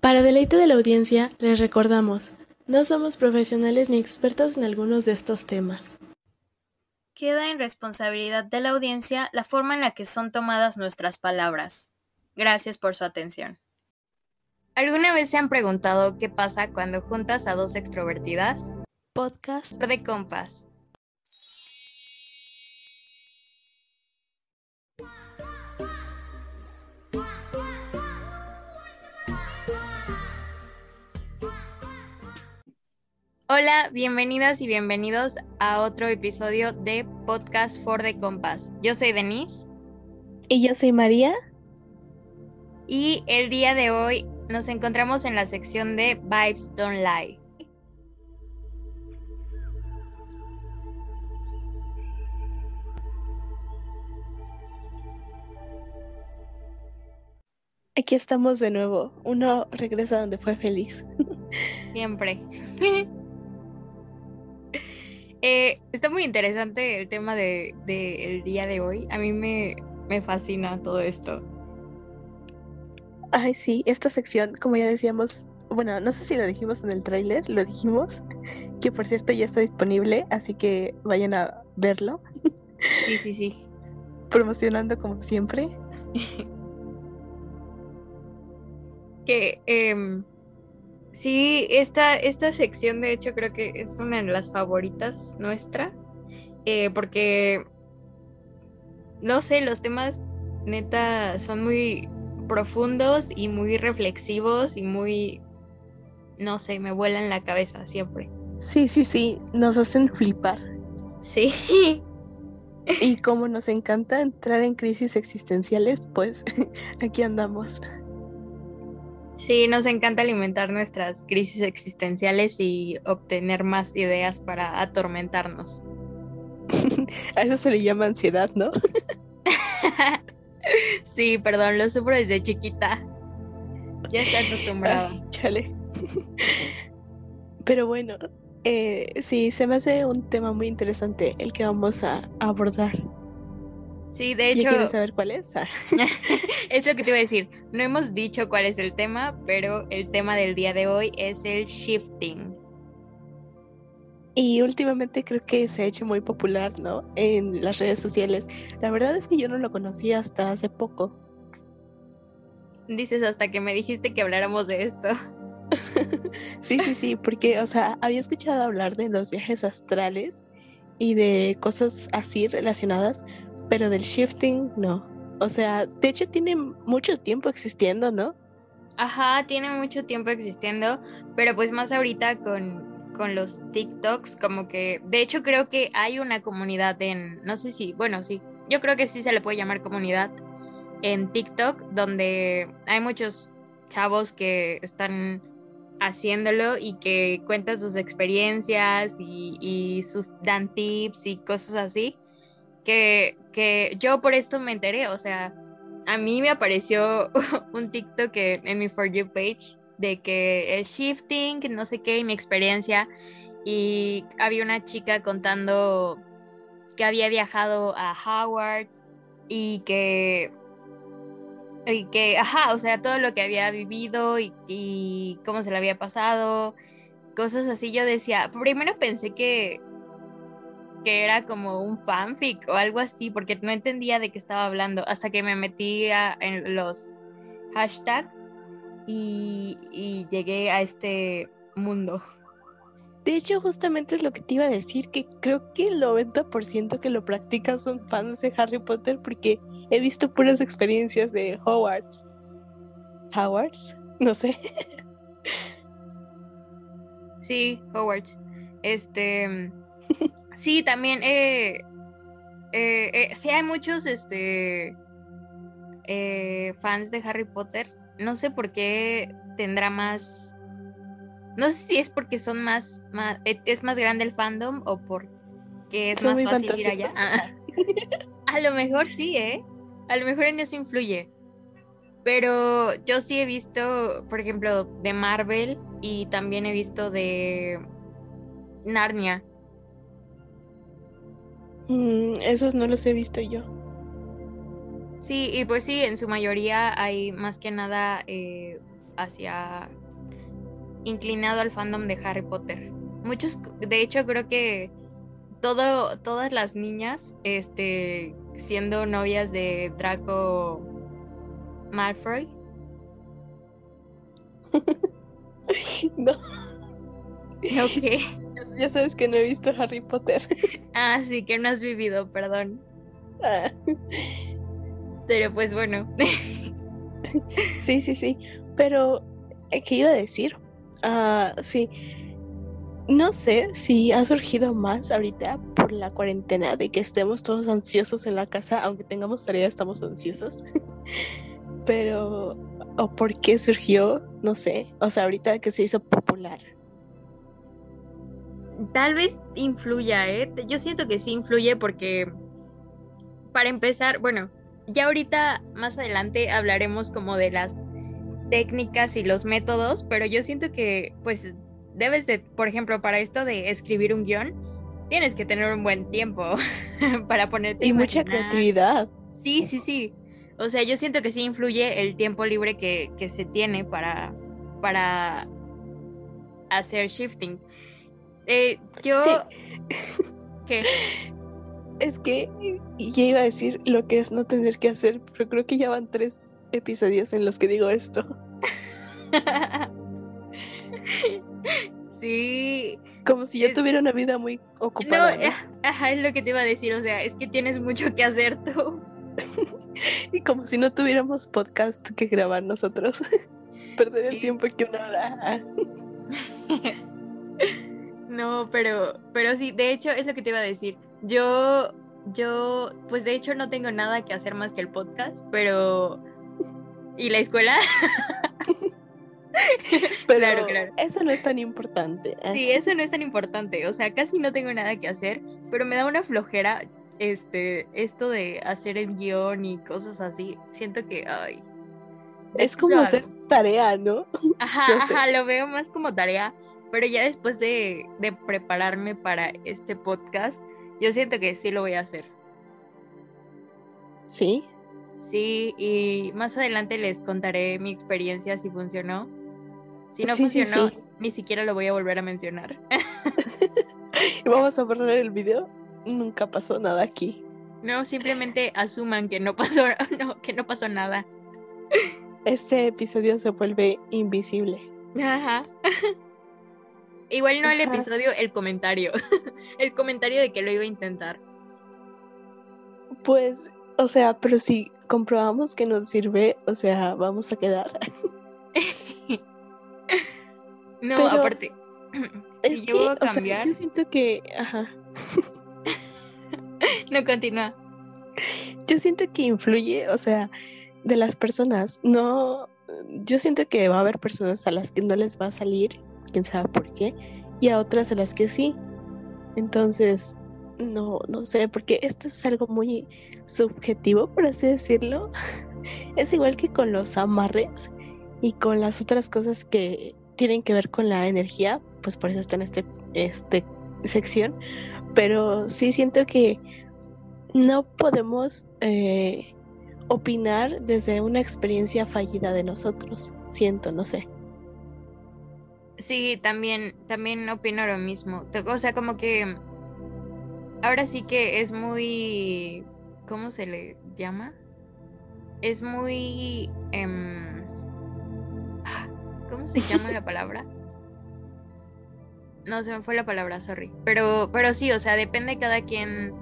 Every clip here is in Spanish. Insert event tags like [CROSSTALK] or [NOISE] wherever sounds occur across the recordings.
Para deleite de la audiencia, les recordamos, no somos profesionales ni expertos en algunos de estos temas. Queda en responsabilidad de la audiencia la forma en la que son tomadas nuestras palabras. Gracias por su atención. ¿Alguna vez se han preguntado qué pasa cuando juntas a dos extrovertidas? Podcast de compas. Hola, bienvenidas y bienvenidos a otro episodio de Podcast for the Compass. Yo soy Denise. Y yo soy María. Y el día de hoy nos encontramos en la sección de Vibes Don't Lie. Aquí estamos de nuevo. Uno regresa donde fue feliz. [LAUGHS] Siempre. [LAUGHS] Eh, está muy interesante el tema del de, día de hoy. A mí me, me fascina todo esto. Ay, sí, esta sección, como ya decíamos, bueno, no sé si lo dijimos en el tráiler, lo dijimos, que por cierto ya está disponible, así que vayan a verlo. Sí, sí, sí. [LAUGHS] Promocionando como siempre. [LAUGHS] que eh, Sí, esta, esta sección de hecho creo que es una de las favoritas nuestra, eh, porque, no sé, los temas neta son muy profundos y muy reflexivos y muy, no sé, me vuelan la cabeza siempre. Sí, sí, sí, nos hacen flipar. Sí. Y como nos encanta entrar en crisis existenciales, pues [LAUGHS] aquí andamos. Sí, nos encanta alimentar nuestras crisis existenciales y obtener más ideas para atormentarnos. [LAUGHS] A eso se le llama ansiedad, ¿no? [LAUGHS] sí, perdón, lo sufro desde chiquita. Ya está acostumbrada. chale. Pero bueno, eh, sí, se me hace un tema muy interesante el que vamos a abordar. Sí, de hecho. ¿Quieres saber cuál es? Ah. [LAUGHS] es lo que te iba a decir. No hemos dicho cuál es el tema, pero el tema del día de hoy es el shifting. Y últimamente creo que se ha hecho muy popular, ¿no? En las redes sociales. La verdad es que yo no lo conocía hasta hace poco. Dices hasta que me dijiste que habláramos de esto. [LAUGHS] sí, sí, sí, porque, o sea, había escuchado hablar de los viajes astrales y de cosas así relacionadas, pero del shifting no. O sea, de hecho tiene mucho tiempo existiendo, ¿no? Ajá, tiene mucho tiempo existiendo, pero pues más ahorita con, con los TikToks, como que, de hecho creo que hay una comunidad en, no sé si, bueno, sí, yo creo que sí se le puede llamar comunidad en TikTok, donde hay muchos chavos que están haciéndolo y que cuentan sus experiencias y, y sus dan tips y cosas así que, yo por esto me enteré, o sea, a mí me apareció [LAUGHS] un TikTok en mi For You page de que el shifting, no sé qué, y mi experiencia, y había una chica contando que había viajado a Howard y que, y que, ajá, o sea, todo lo que había vivido y cómo se le había pasado, cosas así, yo decía, primero pensé que, que era como un fanfic o algo así, porque no entendía de qué estaba hablando hasta que me metí en los hashtags y, y llegué a este mundo. De hecho, justamente es lo que te iba a decir, que creo que el 90% que lo practican son fans de Harry Potter porque he visto puras experiencias de Hogwarts. ¿Hogwarts? No sé. Sí, Hogwarts. Este, [LAUGHS] Sí, también, eh, eh, eh, sí hay muchos este, eh, fans de Harry Potter. No sé por qué tendrá más... No sé si es porque son más, más es más grande el fandom o porque es más fácil ir allá. Ah. [LAUGHS] a lo mejor sí, ¿eh? A lo mejor en eso influye. Pero yo sí he visto, por ejemplo, de Marvel y también he visto de Narnia. Mm, esos no los he visto yo. Sí, y pues sí, en su mayoría hay más que nada eh, hacia inclinado al fandom de Harry Potter. Muchos, de hecho, creo que todo, todas las niñas, este, siendo novias de Draco Malfoy. [LAUGHS] no. [LAUGHS] Ok. Ya sabes que no he visto Harry Potter. [LAUGHS] Ah, sí, que no has vivido, perdón. Ah. Pero pues bueno. [LAUGHS] Sí, sí, sí. Pero, eh, ¿qué iba a decir? Ah, sí. No sé si ha surgido más ahorita por la cuarentena de que estemos todos ansiosos en la casa, aunque tengamos tarea, estamos ansiosos. [LAUGHS] Pero, o por qué surgió, no sé. O sea, ahorita que se hizo popular. Tal vez influya, ¿eh? Yo siento que sí influye porque, para empezar, bueno, ya ahorita más adelante hablaremos como de las técnicas y los métodos, pero yo siento que pues debes de, por ejemplo, para esto de escribir un guion, tienes que tener un buen tiempo [LAUGHS] para ponerte. Y mucha creatividad. Sí, sí, sí. O sea, yo siento que sí influye el tiempo libre que, que se tiene para, para hacer shifting. Eh, yo... ¿Qué? [LAUGHS] Es que ya iba a decir lo que es no tener que hacer, pero creo que ya van tres episodios en los que digo esto. [LAUGHS] sí. Como si yo tuviera una vida muy ocupada. No, ajá, es lo que te iba a decir, o sea, es que tienes mucho que hacer tú. [LAUGHS] y como si no tuviéramos podcast que grabar nosotros. Perder el tiempo que una hora. No, pero, pero sí, de hecho es lo que te iba a decir. Yo, yo, pues de hecho no tengo nada que hacer más que el podcast, pero ¿Y la escuela? [LAUGHS] Pero claro, claro. Eso no es tan importante. ¿eh? Sí, eso no es tan importante. O sea, casi no tengo nada que hacer, pero me da una flojera este, esto de hacer el guion y cosas así. Siento que, ay. Es como hacer tarea, ¿no? [LAUGHS] Ajá, ajá, lo veo más como tarea. Pero ya después de, de prepararme para este podcast, yo siento que sí lo voy a hacer. ¿Sí? Sí, y más adelante les contaré mi experiencia si funcionó. Si no funcionó, ni siquiera lo voy a volver a mencionar. [LAUGHS] ¿Y vamos a borrar el video? Nunca pasó nada aquí. No, simplemente asuman que no pasó, [LAUGHS] no, que no pasó nada. Este episodio se vuelve invisible. Ajá. [LAUGHS] Igual no el episodio, el comentario. [LAUGHS] el comentario de que lo iba a intentar. Pues, o sea, pero si comprobamos que nos sirve, o sea, vamos a quedar. [LAUGHS] no, aparte. [CLEARS THROAT] Es que, yo, cambiar... yo siento que. Ajá. [LAUGHS] no continúa. Yo siento que influye, o sea, de las personas. No. Yo siento que va a haber personas a las que no les va a salir, quién sabe por qué, y a otras a las que sí. Entonces, no, no sé, porque esto es algo muy subjetivo, por así decirlo. [LAUGHS] Es igual que con los amarres y con las otras cosas que tienen que ver con la energía, pues por eso está en este, este sección. Pero sí siento que no podemos eh, opinar desde una experiencia fallida de nosotros. Siento, no sé. Sí, también, también opino lo mismo. O sea, como que ahora sí que es muy, ¿cómo se le llama? Es muy, em, [GASPS] ¿cómo se llama la [LAUGHS] palabra? No, se me fue la palabra, sorry. Pero, pero sí, o sea, depende cada quien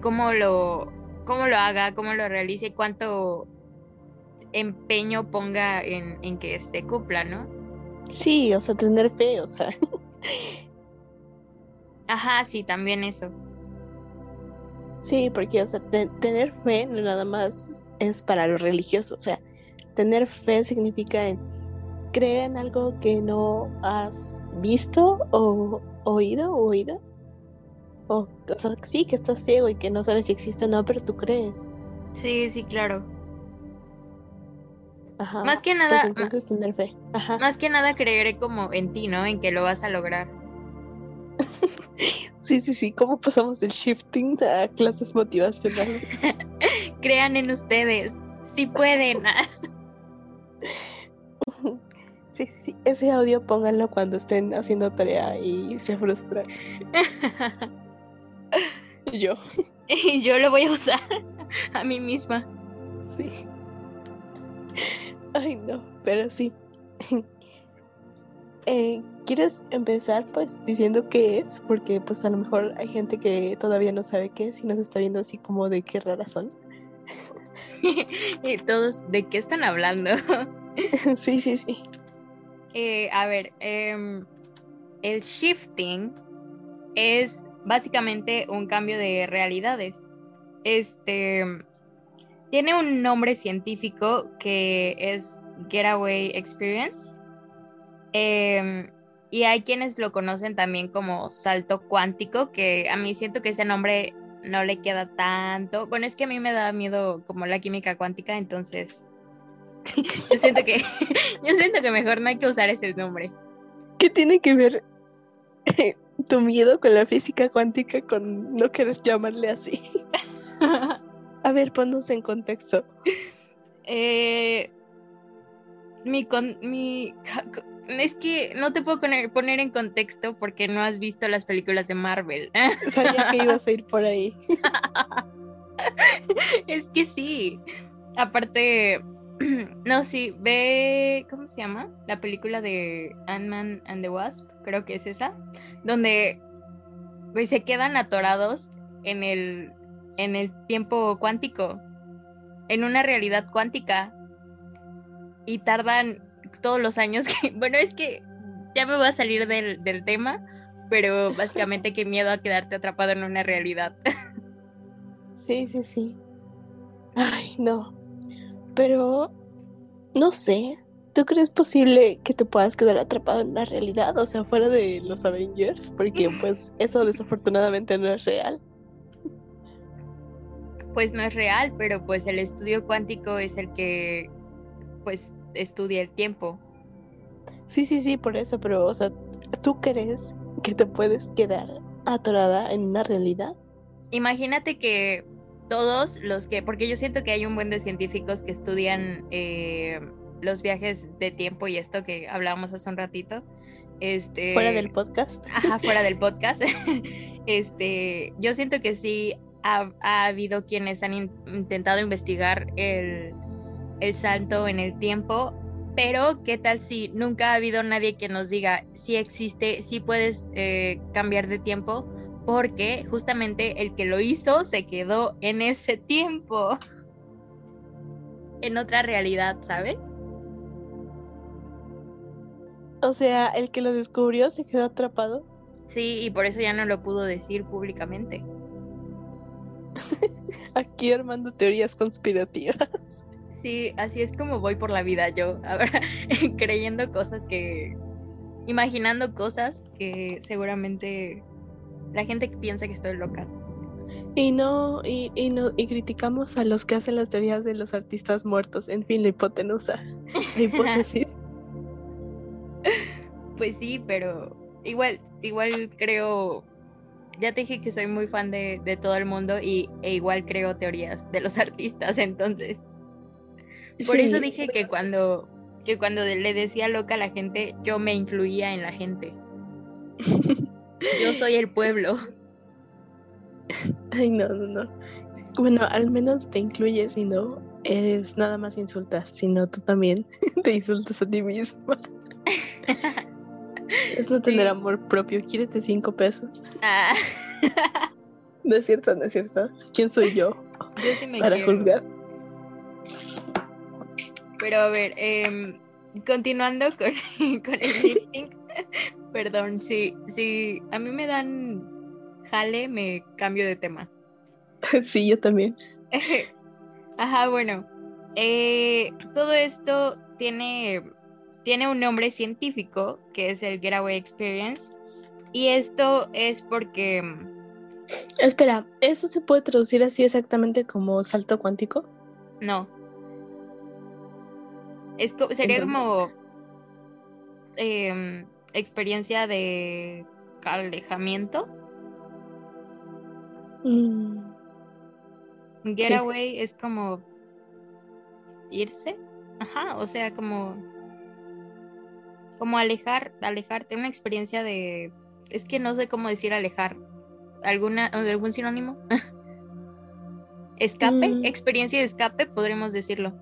cómo lo, cómo lo haga, cómo lo realice, cuánto empeño ponga en, en que se cumpla, ¿no? Sí, o sea, tener fe, o sea. [LAUGHS] Ajá, sí, también eso. Sí, porque, o sea, tener fe no nada más es para los religiosos, o sea, tener fe significa en creer en algo que no has visto o oído o oído. O, o sea, sí, que estás ciego y que no sabes si existe o no, pero tú crees. Sí, sí, claro. Ajá. Más que nada. Pues entonces tener fe. Ajá. Más que nada creeré como en ti, ¿no? En que lo vas a lograr. [LAUGHS] Sí, sí, sí. ¿Cómo pasamos del shifting a clases motivacionales? [LAUGHS] Crean en ustedes. Si pueden. [LAUGHS] Sí, sí, sí. Ese audio pónganlo cuando estén haciendo tarea y se frustran. Yo. Y yo lo voy a usar a mí misma. Sí. No, pero sí. [LAUGHS] Eh, ¿Quieres empezar pues diciendo qué es? Porque pues a lo mejor hay gente que todavía no sabe qué es y nos está viendo así como de qué raras son. [LAUGHS] y todos, ¿de qué están hablando? [LAUGHS] sí, sí, sí. Eh, a ver, em, el shifting es básicamente un cambio de realidades. Este tiene un nombre científico que es Getaway Experience. Em, y hay quienes lo conocen también como salto cuántico, que a mí siento que ese nombre no le queda tanto. Bueno, es que a mí me da miedo como la química cuántica, entonces [LAUGHS] yo siento que [LAUGHS] yo siento que mejor no hay que usar ese nombre. ¿Qué tiene que ver tu miedo con la física cuántica con no querer llamarle así? [LAUGHS] A ver, ponnos en contexto. Eh, mi, con, mi [LAUGHS] es que no te puedo poner, poner, en contexto porque no has visto las películas de Marvel. [LAUGHS] Sabía que ibas a ir por ahí. [LAUGHS] es que sí. Aparte, [CLEARS THROAT] no, sí, ve, ¿cómo se llama? La película de Ant-Man and the Wasp, creo que es esa, donde pues, se quedan atorados en el, en el tiempo cuántico, en una realidad cuántica, y tardan todos los años que, [LAUGHS] bueno, es que ya me voy a salir del, del tema, pero básicamente qué miedo a quedarte atrapado en una realidad. [LAUGHS] Sí, sí, sí. Ay, no. Pero, no sé, ¿tú crees posible que te puedas quedar atrapado en la realidad? O sea, fuera de los Avengers, porque [LAUGHS] pues eso desafortunadamente no es real. Pues no es real, pero pues el estudio cuántico es el que pues estudia el tiempo. Sí, sí, sí, por eso, pero o sea, ¿tú crees que te puedes quedar atorada en una realidad? Imagínate que todos los que, porque yo siento que hay un buen de científicos que estudian eh, los viajes de tiempo y esto que hablábamos hace un ratito. Este, fuera del podcast. Ajá, fuera del [LAUGHS] podcast. [LAUGHS] este, yo siento que sí ha, habido quienes han intentado investigar el, el salto en el tiempo, pero ¿qué tal si nunca ha habido nadie que nos diga si existe, si puedes eh, cambiar de tiempo? porque justamente el que lo hizo se quedó en ese tiempo, en otra realidad, ¿sabes? O sea, el que lo descubrió se quedó atrapado. Sí, y por eso ya no lo pudo decir públicamente. [LAUGHS] Aquí armando teorías conspirativas. Sí, así es como voy por la vida yo, [LAUGHS] ahora creyendo cosas que, imaginando cosas que seguramente la gente piensa que estoy loca. Y no, y, y, no, y criticamos a los que hacen las teorías de los artistas muertos, en fin, la hipotenusa, la [LAUGHS] hipótesis. pues sí, pero igual, igual creo, ya te dije que soy muy fan de, de todo el mundo y e igual creo teorías de los [LAUGHS] artistas, entonces. Por eso dije que cuando, que cuando le decía loca a la gente, yo me incluía en la gente. Yo soy el pueblo. Ay, no, no, no. Bueno, al menos te incluyes y no eres nada más insultas, sino tú también [LAUGHS] te insultas a ti misma. [LAUGHS] es no tener amor propio. Quírete cinco pesos. Ah. [LAUGHS] no es cierto, no es cierto. ¿Quién soy yo, para juzgar? Pero a ver, eh, continuando con, [LAUGHS] con el lifting. [LAUGHS] Perdón, si, si a mí me dan jale, me cambio de tema. [LAUGHS] Sí, yo también. Ajá, bueno. Eh, todo esto tiene, tiene un nombre científico que es el Getaway Experience. Y esto es porque. Espera, ¿eso se puede traducir así exactamente como salto cuántico? No. Es, sería como. Eh, experiencia de alejamiento. Mm. Getaway es como irse. Ajá, o sea, como... como alejar, alejarte, una experiencia de, es que no sé cómo decir alejar, alguna, algún sinónimo. [LAUGHS] escape, Mm. experiencia de escape, podremos decirlo.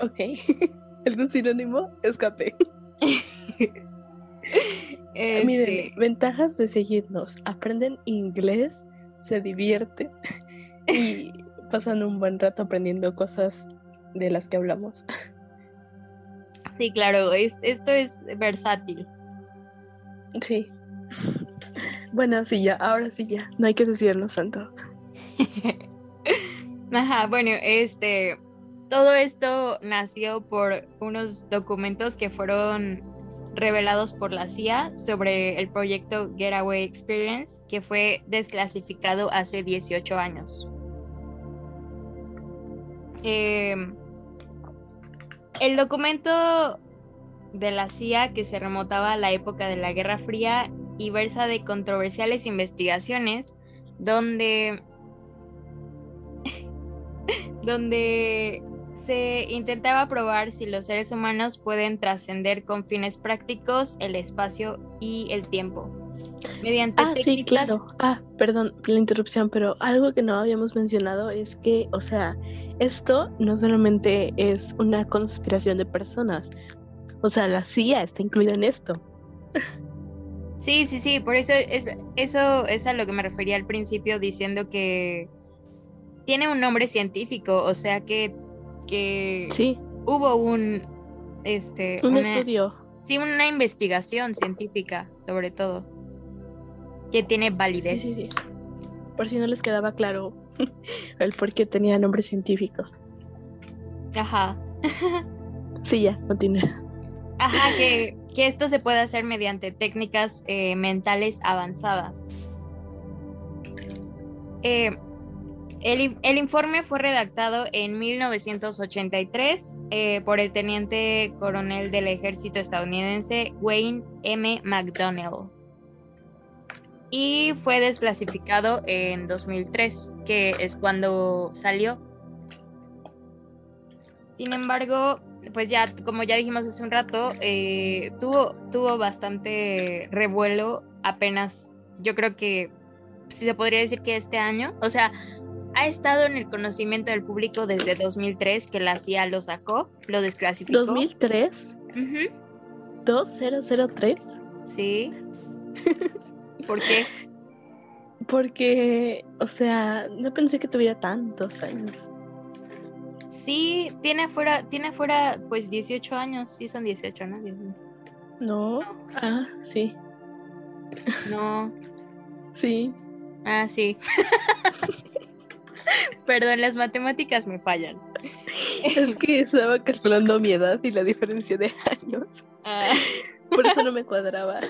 Ok. [LAUGHS] ¿Algún sinónimo? Escape. [LAUGHS] Este, Miren, ventajas de seguirnos. Aprenden inglés, se divierten [LAUGHS] y pasan un buen rato aprendiendo cosas de las que hablamos. Sí, claro, es, esto es versátil. Sí. Bueno, sí, ya, ahora sí ya. No hay que desviarnos tanto. Ajá, bueno, este, todo esto nació por unos documentos que fueron revelados por la CIA sobre el proyecto Getaway Experience, que fue desclasificado hace 18 años. Em, el documento de la CIA que se remotaba a la época de la Guerra Fría y versa de controversiales investigaciones donde [LAUGHS] donde se intentaba probar si los seres humanos pueden trascender con fines prácticos el espacio y el tiempo. Mediante Ah, sí, claro. Ah, perdón la interrupción, pero algo que no habíamos mencionado es que, o sea, esto no solamente es una conspiración de personas. O sea, la CIA está incluida en esto. Sí, sí, sí, por eso es, eso es a lo que me refería al principio diciendo que tiene un nombre científico, o sea que, que Sí, hubo un este un una- estudio. sí, una investigación científica sobre todo que tiene validez. sí, sí. Por si no les quedaba claro [LAUGHS] el por qué tenía nombre científico. Ajá. Sí, ya, continúa. Ajá, que, que esto se puede hacer mediante técnicas eh, mentales avanzadas. Eh, el, in- el informe fue redactado en 1983 eh, por el teniente coronel del ejército estadounidense Wayne M. McDonnell y fue desclasificado en 2003, que es cuando salió. Sin embargo, pues ya, como ya dijimos hace un rato, eh, tuvo, tuvo bastante revuelo apenas, yo creo que si se podría decir que este año, o sea, ha estado en el conocimiento del público desde 2003 que la CIA lo sacó, lo desclasificó. 2003, Ujú, 2003, Sí. [LAUGHS] ¿Por qué? porque, o sea, no pensé que tuviera tantos años. Sí, tiene fuera, tiene fuera pues 18 años, sí son 18, ¿no? 18. No, ah, sí, No, sí. ah, sí. [LAUGHS] [LAUGHS] Perdón, las matemáticas me fallan. Es que estaba calculando mi edad y la diferencia de años. Ah, Por eso no me cuadraba.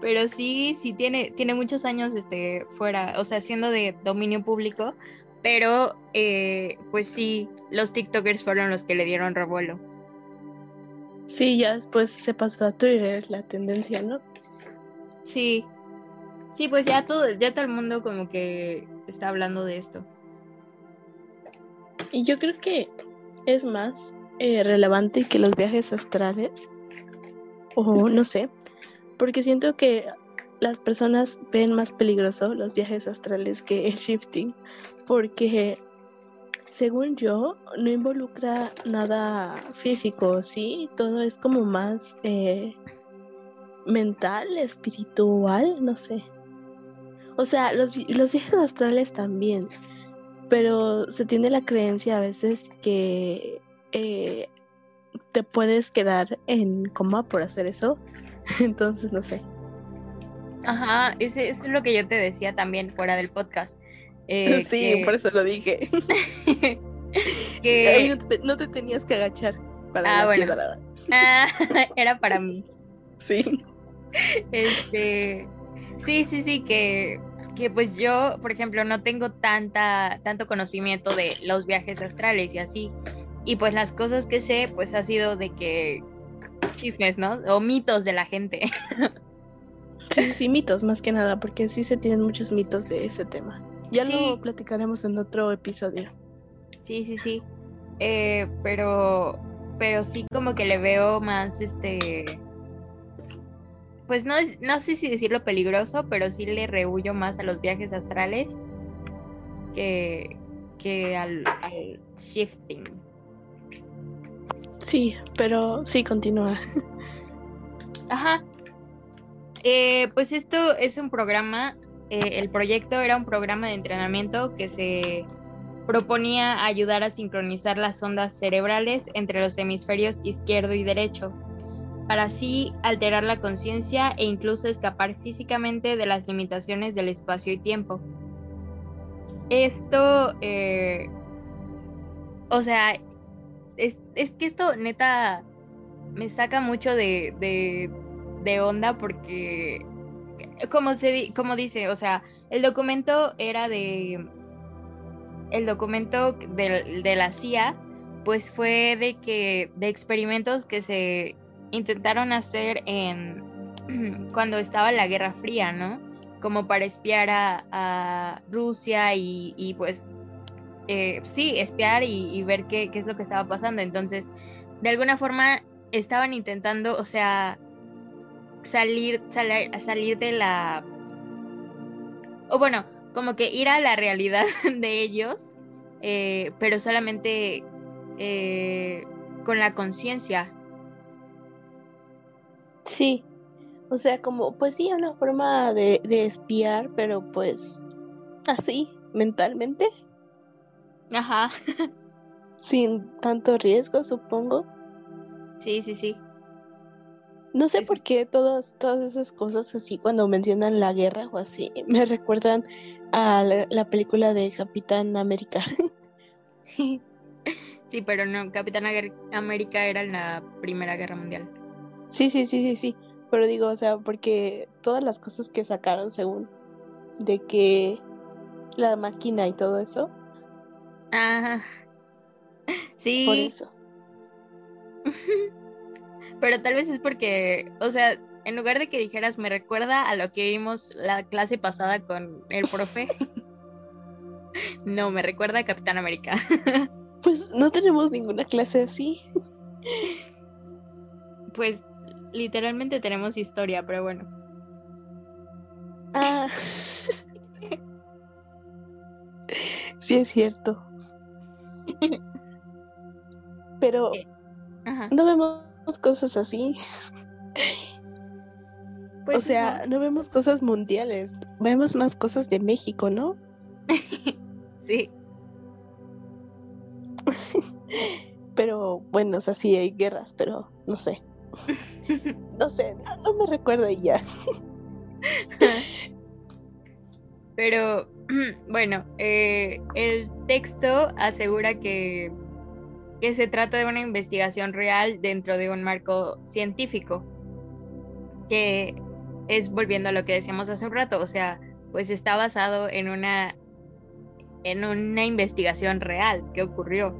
pero sí, sí tiene, tiene muchos años este, fuera, o sea, siendo de dominio público, pero eh, pues sí, los TikTokers fueron los que le dieron revuelo. Sí, ya después se pasó a Twitter la tendencia, ¿no? Sí, sí, pues ya todo, ya todo el mundo como que está hablando de esto. Y yo creo que es más eh, relevante que los viajes astrales. O no sé. Porque siento que las personas ven más peligroso los viajes astrales que el shifting. Porque según yo, no involucra nada físico, ¿sí? Todo es como más eh, mental, espiritual, no sé. O sea, los, los viajes astrales también, pero se tiene la creencia a veces que eh, te puedes quedar en coma por hacer eso. [LAUGHS] Entonces, no sé. Ajá, ese, eso es lo que yo te decía también fuera del podcast. eh, [LAUGHS] sí, que- por eso lo dije. [LAUGHS] que- Ahí no, te, no te tenías que agachar para Ah, la bueno. Ah, era para mí. Sí. Este, sí, sí, sí, que, que pues yo, por ejemplo, no tengo tanta, tanto conocimiento de los viajes astrales y así. Y pues las cosas que sé, pues ha sido de que chismes, ¿no? O mitos de la gente. [LAUGHS] Sí, sí, mitos más que nada, porque sí se tienen muchos mitos de ese tema. Ya Sí. lo platicaremos en otro episodio. Sí, sí, sí. Eh, pero pero sí como que le veo más este pues no, no sé si decirlo peligroso, pero sí le rehuyo más a los viajes astrales que, que al, al shifting. Sí, pero sí, continúa. Ajá. Eh, pues esto es un programa, eh, el proyecto era un programa de entrenamiento que se proponía ayudar a sincronizar las ondas cerebrales entre los hemisferios izquierdo y derecho para así alterar la conciencia e incluso escapar físicamente de las limitaciones del espacio y tiempo. Esto, eh, o sea, es, que esto neta me saca mucho de, de, onda porque, como, se, como dice, o sea, el documento era de... El documento de, de la CIA, pues fue de que de experimentos que se intentaron hacer en [CLEARS THROAT] cuando estaba la Guerra Fría, ¿no? Como para espiar a, Rusia y, pues eh, sí, espiar y, ver qué, es lo que estaba pasando. Entonces, de alguna forma estaban intentando, o sea, salir, salir, de la... O bueno, como que ir a la realidad [LAUGHS] de ellos, eh, pero solamente eh, con la conciencia, Sí, o sea, como, pues sí, una forma de, espiar, pero pues así, mentalmente. Ajá. Sin tanto riesgo, supongo. Sí, sí, sí. No sé por qué todas, todas esas cosas así, cuando mencionan la guerra o así, [LAUGHS] me recuerdan a la, película de Capitán América. [LAUGHS] [LAUGHS] sí, pero no, Capitán América era en la Primera Guerra Mundial. Sí, sí, sí, sí, sí. Pero digo, o sea, porque todas las cosas que sacaron según de que la máquina y todo eso. Ajá. Sí. Por eso. [LAUGHS] Pero tal vez es porque, o sea, en lugar de que dijeras me recuerda a lo que vimos la clase pasada con el profe. [LAUGHS] no, me recuerda a Capitán América. pues no tenemos ninguna clase así. Pues literalmente tenemos historia, pero bueno. Ah. sí es cierto. Pero eh, no vemos cosas así. Pues o sea, no. vemos cosas mundiales, vemos más cosas de México, ¿no? [LAUGHS] sí. pero bueno, o sea, sí hay guerras, pero no sé. No sé, no, me recuerdo ya. [LAUGHS] Pero [CLEARS THROAT] bueno, eh, el texto asegura que, que se trata de una investigación real dentro de un marco científico, que es volviendo a lo que decíamos hace un rato, o sea, pues está basado en una en una investigación real que ocurrió.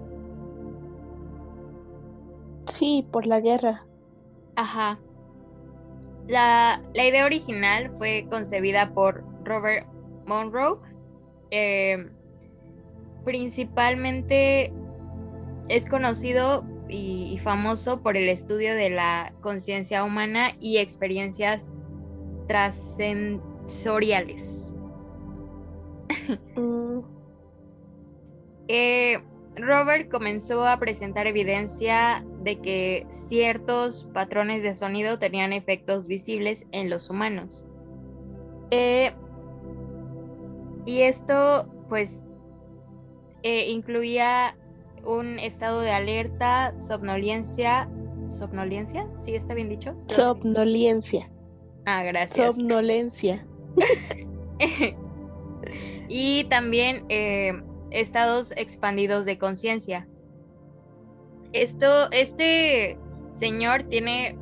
Sí, por la guerra. Ajá. La, idea original fue concebida por Robert Monroe. Eh, principalmente es conocido y, famoso por el estudio de la conciencia humana y experiencias trascensoriales. Mm. Eh, Robert comenzó a presentar evidencia de que ciertos patrones de sonido tenían efectos visibles en los humanos. Eh, y esto, pues, eh, incluía un estado de alerta, somnolencia. ¿Somnolencia? ¿Sí está bien dicho? Somnolencia. Ah, gracias. Somnolencia. [LAUGHS] y también eh, estados expandidos de conciencia. Esto, este señor tiene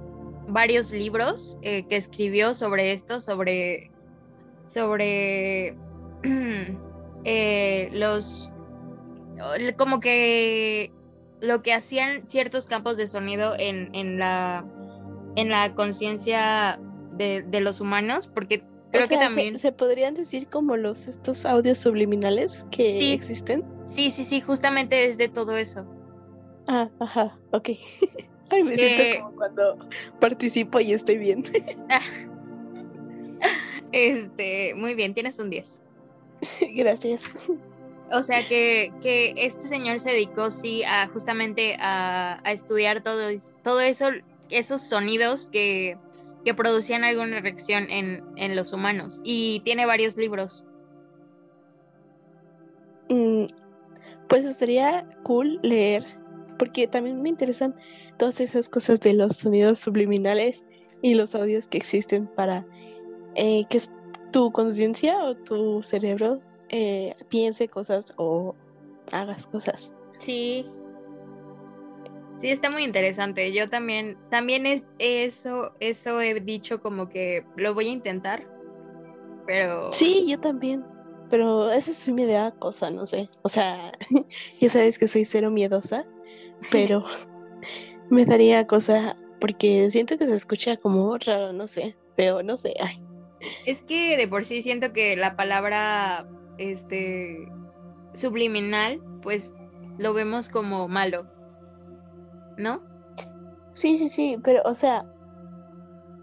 varios libros eh, que escribió sobre esto, sobre, sobre [CLEARS THROAT] eh, los, como que lo que hacían ciertos campos de sonido en, en la, en la conciencia de, de, los humanos, porque Creo que también. Se, podrían decir como los estos audios subliminales que existen? Sí, sí, sí, justamente es de todo eso. Ah, ajá, ok. [LAUGHS] Ay, me siento como cuando participo y estoy bien. [LAUGHS] Este, muy bien, tienes un 10. Gracias. O sea que, que este señor se dedicó sí a justamente a, a estudiar todo, todo eso, esos sonidos que, que producían alguna reacción en, en los humanos. Y tiene varios libros. Mm, pues estaría cool leer, porque también me interesan todas esas cosas de los sonidos subliminales y los audios que existen para eh, que tu conciencia o tu cerebro eh, piense cosas o hagas cosas. Sí. Sí, está muy interesante. Yo también, también es eso, eso he dicho como que lo voy a intentar. Pero Sí, yo también, pero eso sí me da cosa, no sé. O sea, [LAUGHS] ya sabes que soy cero miedosa, pero [LAUGHS] me daría cosa porque siento que se escucha como raro, no sé, feo, no sé. Ay. Es que de por sí siento que la palabra este subliminal, pues lo vemos como malo. ¿No? Sí, sí, sí, pero o sea,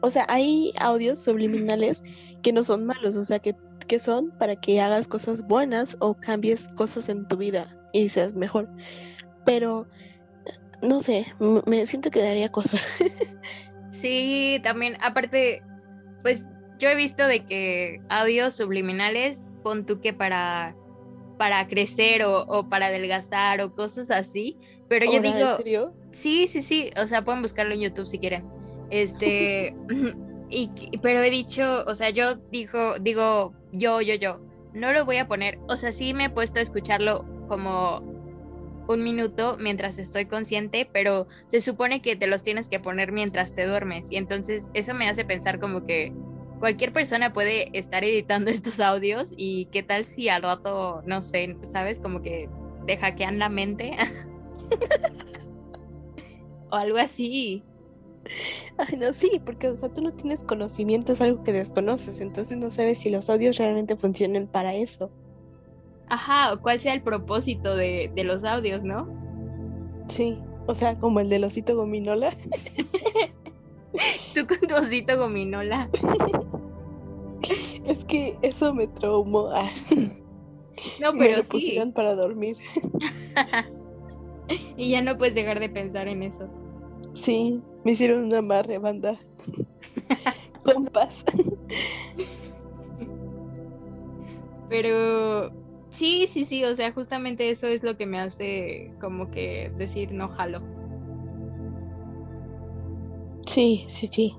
o sea, hay audios subliminales que no son malos, o sea, que, que son para que hagas cosas buenas o cambies cosas en tu vida y seas mejor. Pero, no sé, me siento que daría cosa. Sí, también, aparte, pues yo he visto de que audios subliminales, pon tú que para, para crecer o, o para adelgazar o cosas así, pero yo digo, ¿En serio? Sí, sí, sí. O sea, pueden buscarlo en YouTube si quieren. Este, [LAUGHS] y, pero he dicho, o sea, yo dijo, digo, yo, yo, yo, no lo voy a poner. O sea, sí me he puesto a escucharlo como un minuto mientras estoy consciente, pero se supone que te los tienes que poner mientras te duermes. Y entonces eso me hace pensar como que cualquier persona puede estar editando [LAUGHS] estos audios y qué tal si al rato, no sé, ¿sabes? Como que te hackean la mente. [LAUGHS] o algo así. Ay, no, sí, porque, o sea, tú no tienes conocimiento, es algo que desconoces, entonces no sabes si los audios realmente funcionan para eso. Ajá, o cuál sea el propósito de, de los audios, ¿no? Sí, o sea, como el del osito gominola. [LAUGHS] Tú con tu osito gominola. [LAUGHS] Es que eso me traumó. Ah, No, me pero lo sí. pusieron para dormir. [LAUGHS] y ya no puedes dejar de pensar en eso. Sí, me hicieron una amarre, banda. Compas. Pero sí, sí, sí, o sea, justamente eso es lo que me hace como que decir no jalo. Sí, sí, sí.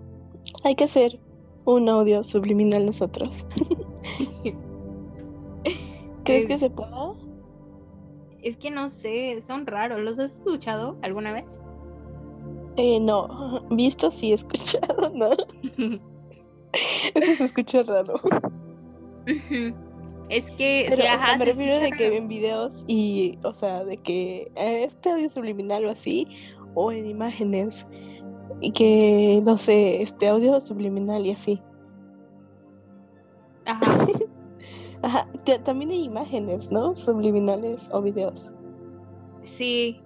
Hay que hacer un audio subliminal nosotros. [LAUGHS] ¿Crees que Es- se pueda? Es que no sé, son raros. ¿Los has escuchado alguna vez? Eh, no, [LAUGHS] visto sí, escuchado, ¿no? [LAUGHS] Eso se escucha raro. Es que, Pero, sí, o sea, me refiero de que ven videos y, o sea, de que eh, este audio subliminal o así, o en imágenes, y que, no sé, este audio subliminal y así. Ajá. [LAUGHS] Ajá, ta- también hay imágenes, ¿no? Subliminales o videos, Sí,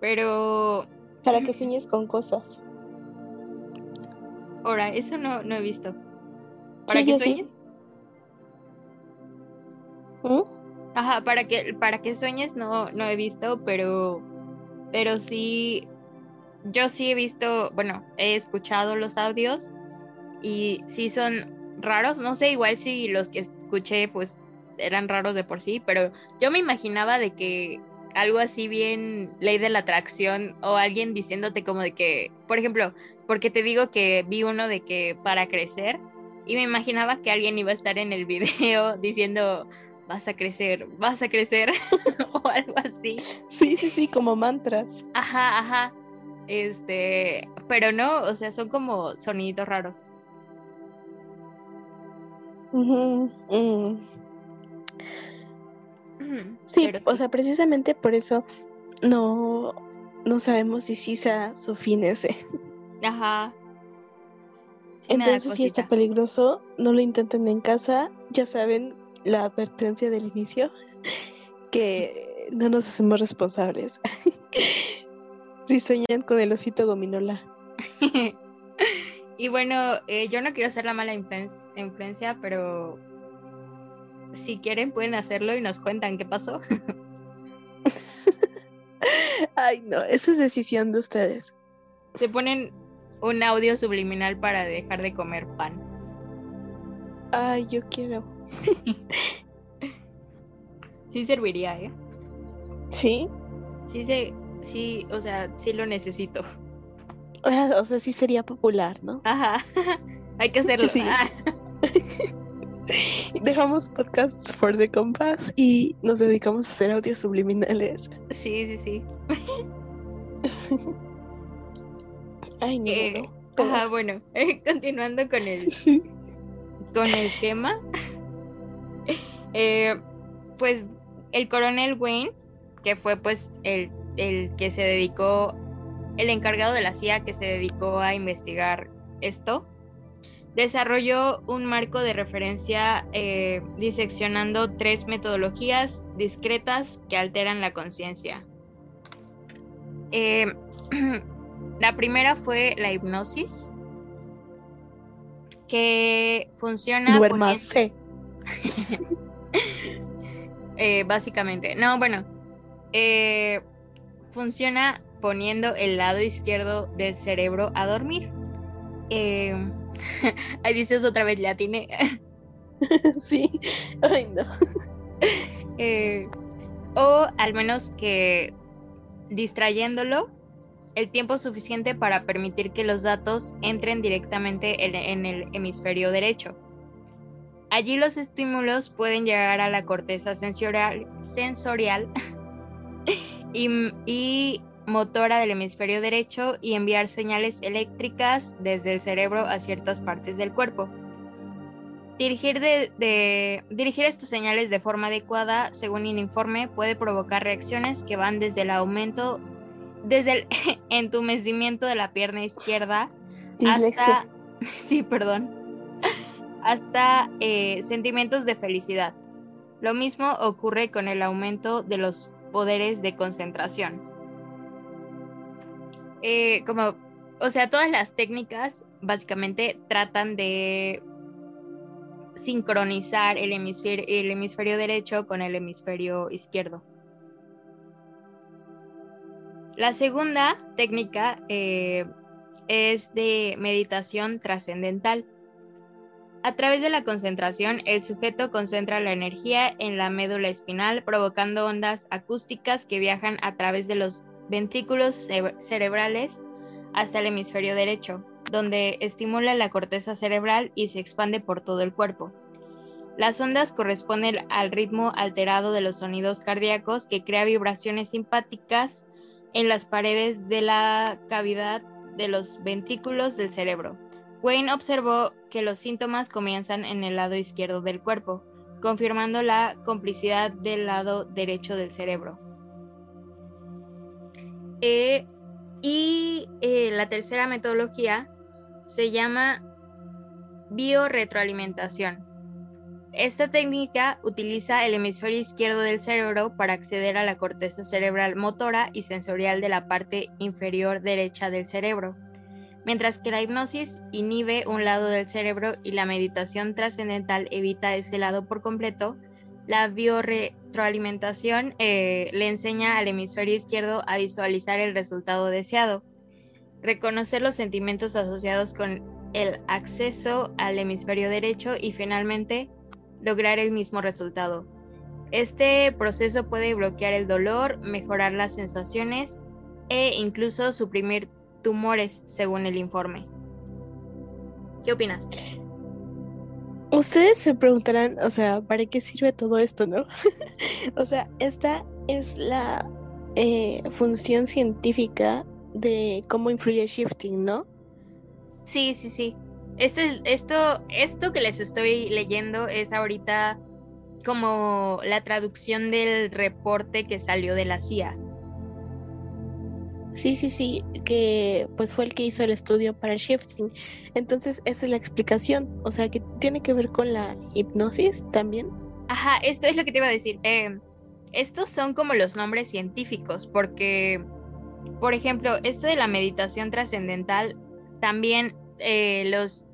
pero para que sueñes con cosas. ahora, eso no, no he visto. ¿Para Sí, yo sí. ¿Mm? Ajá, para que, para que sueñes no, no he visto, pero, pero sí, yo sí he visto, bueno, he escuchado los audios y sí son raros, no sé, igual si los que escuché pues eran raros de por sí, pero yo me imaginaba de que algo así bien ley de la atracción o alguien diciéndote como de que, por ejemplo, porque te digo que vi uno de que para crecer y me imaginaba que alguien iba a estar en el [LAUGHS] video diciendo vas a crecer, vas a crecer [LAUGHS] o algo así. Sí, sí, sí, como mantras. Ajá, ajá. Este, pero no, o sea, son como soniditos raros. Mm. Sí, Pero o sea, precisamente por eso no, no sabemos si sí sea su fin ese. Ajá. Sí Entonces, si está peligroso, no lo intenten en casa. Ya saben la advertencia del inicio, [LAUGHS] que no nos hacemos responsables. [LAUGHS] si sueñan con el osito gominola. [LAUGHS] y bueno, eh, yo no quiero ser la mala influencia, pero si quieren pueden hacerlo y nos cuentan qué pasó. Ay, no, eso es decisión de ustedes. Se ponen un audio subliminal para dejar de comer pan. Ay, yo quiero. [LAUGHS] sí serviría, ¿eh? ¿Sí? Sí, se, sí, o sea, sí lo necesito. [LAUGHS] O sea, sí sería popular, ¿no? Ajá. [LAUGHS] Hay que hacerlo. Sí. Ah. Dejamos podcasts for the compass y nos dedicamos a hacer audios subliminales. Sí, sí, sí. Ay, no. Eh, ajá, bueno, continuando con el, con el tema. Eh, pues el coronel Wayne, que fue pues el, el que se dedicó, el encargado de la CIA que se dedicó a investigar esto, desarrolló un marco de referencia eh, diseccionando tres metodologías discretas que alteran la conciencia. Eh, [CLEARS THROAT] la primera fue la hipnosis, que funciona... Duérmase. [LAUGHS] [LAUGHS] eh, básicamente. No, bueno. funciona poniendo el lado izquierdo del cerebro a dormir. Eh, [LAUGHS] Ahí dices otra vez, ya tiene. [LAUGHS] sí, ay no. Eh, o al menos que distrayéndolo el tiempo suficiente para permitir que los datos entren directamente en, el hemisferio derecho. Allí los estímulos pueden llegar a la corteza sensorial, sensorial [LAUGHS] y, y motora del hemisferio derecho y enviar señales eléctricas desde el cerebro a ciertas partes del cuerpo. Dirigir, de, dirigir estas señales de forma adecuada, según el informe, puede provocar reacciones que van desde el aumento, desde el [LAUGHS] entumecimiento de la pierna izquierda hasta, [LAUGHS] sí, perdón, hasta eh, sentimientos de felicidad. Lo mismo ocurre con el aumento de los poderes de concentración. Eh, como, o sea, todas las técnicas básicamente tratan de sincronizar el hemisferio, derecho con el hemisferio izquierdo. La segunda técnica eh, es de meditación trascendental. A través de la concentración, el sujeto concentra la energía en la médula espinal, provocando ondas acústicas que viajan a través de los ventrículos cerebrales hasta el hemisferio derecho, donde estimula la corteza cerebral y se expande por todo el cuerpo. Las ondas corresponden al ritmo alterado de los sonidos cardíacos que crea vibraciones simpáticas en las paredes de la cavidad de los ventrículos del cerebro. Wayne observó que los síntomas comienzan en el lado izquierdo del cuerpo, confirmando la complicidad del lado derecho del cerebro. Eh, y eh, la tercera metodología se llama biorretroalimentación. Esta técnica utiliza el hemisferio izquierdo del cerebro para acceder a la corteza cerebral motora y sensorial de la parte inferior derecha del cerebro, mientras que la hipnosis inhibe un lado del cerebro y la meditación trascendental evita ese lado por completo, la biorretroalimentación eh, le enseña al hemisferio izquierdo a visualizar el resultado deseado, reconocer los sentimientos asociados con el acceso al hemisferio derecho y finalmente lograr el mismo resultado. Este proceso puede bloquear el dolor, mejorar las sensaciones e incluso suprimir tumores, según el informe. ¿Qué opinas? Ustedes se preguntarán, o sea, ¿para qué sirve todo esto, no? [LAUGHS] o sea, esta es la eh, función científica de cómo influye shifting, ¿no? Sí, sí, sí. Este, esto, esto que les estoy leyendo es ahorita como la traducción del reporte que salió de la CIA. Sí, sí, sí, que pues fue el que hizo el estudio para el shifting. Entonces, esa es la explicación. O sea, que tiene que ver con la hipnosis también. Ajá, esto es lo que te iba a decir. Eh, estos son como los nombres científicos, porque, por ejemplo, esto de la meditación trascendental, también eh, los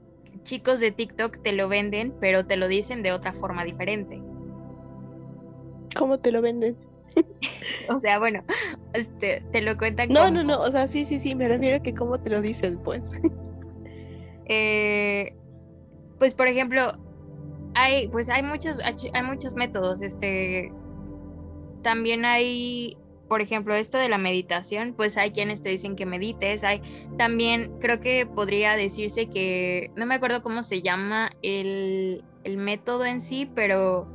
chicos de TikTok te lo venden, pero te lo dicen de otra forma diferente. ¿Cómo te lo venden? [LAUGHS] o sea, bueno, este, te lo cuentan. No, no, no, o sea, sí, sí, sí, me refiero a que cómo te lo dicen, pues. eh, pues, por ejemplo, hay, pues hay muchos, hay muchos métodos, este, también hay, por ejemplo, esto de la meditación, pues hay quienes te dicen que medites, hay también, creo que podría decirse que, no me acuerdo cómo se llama el, el método en sí, pero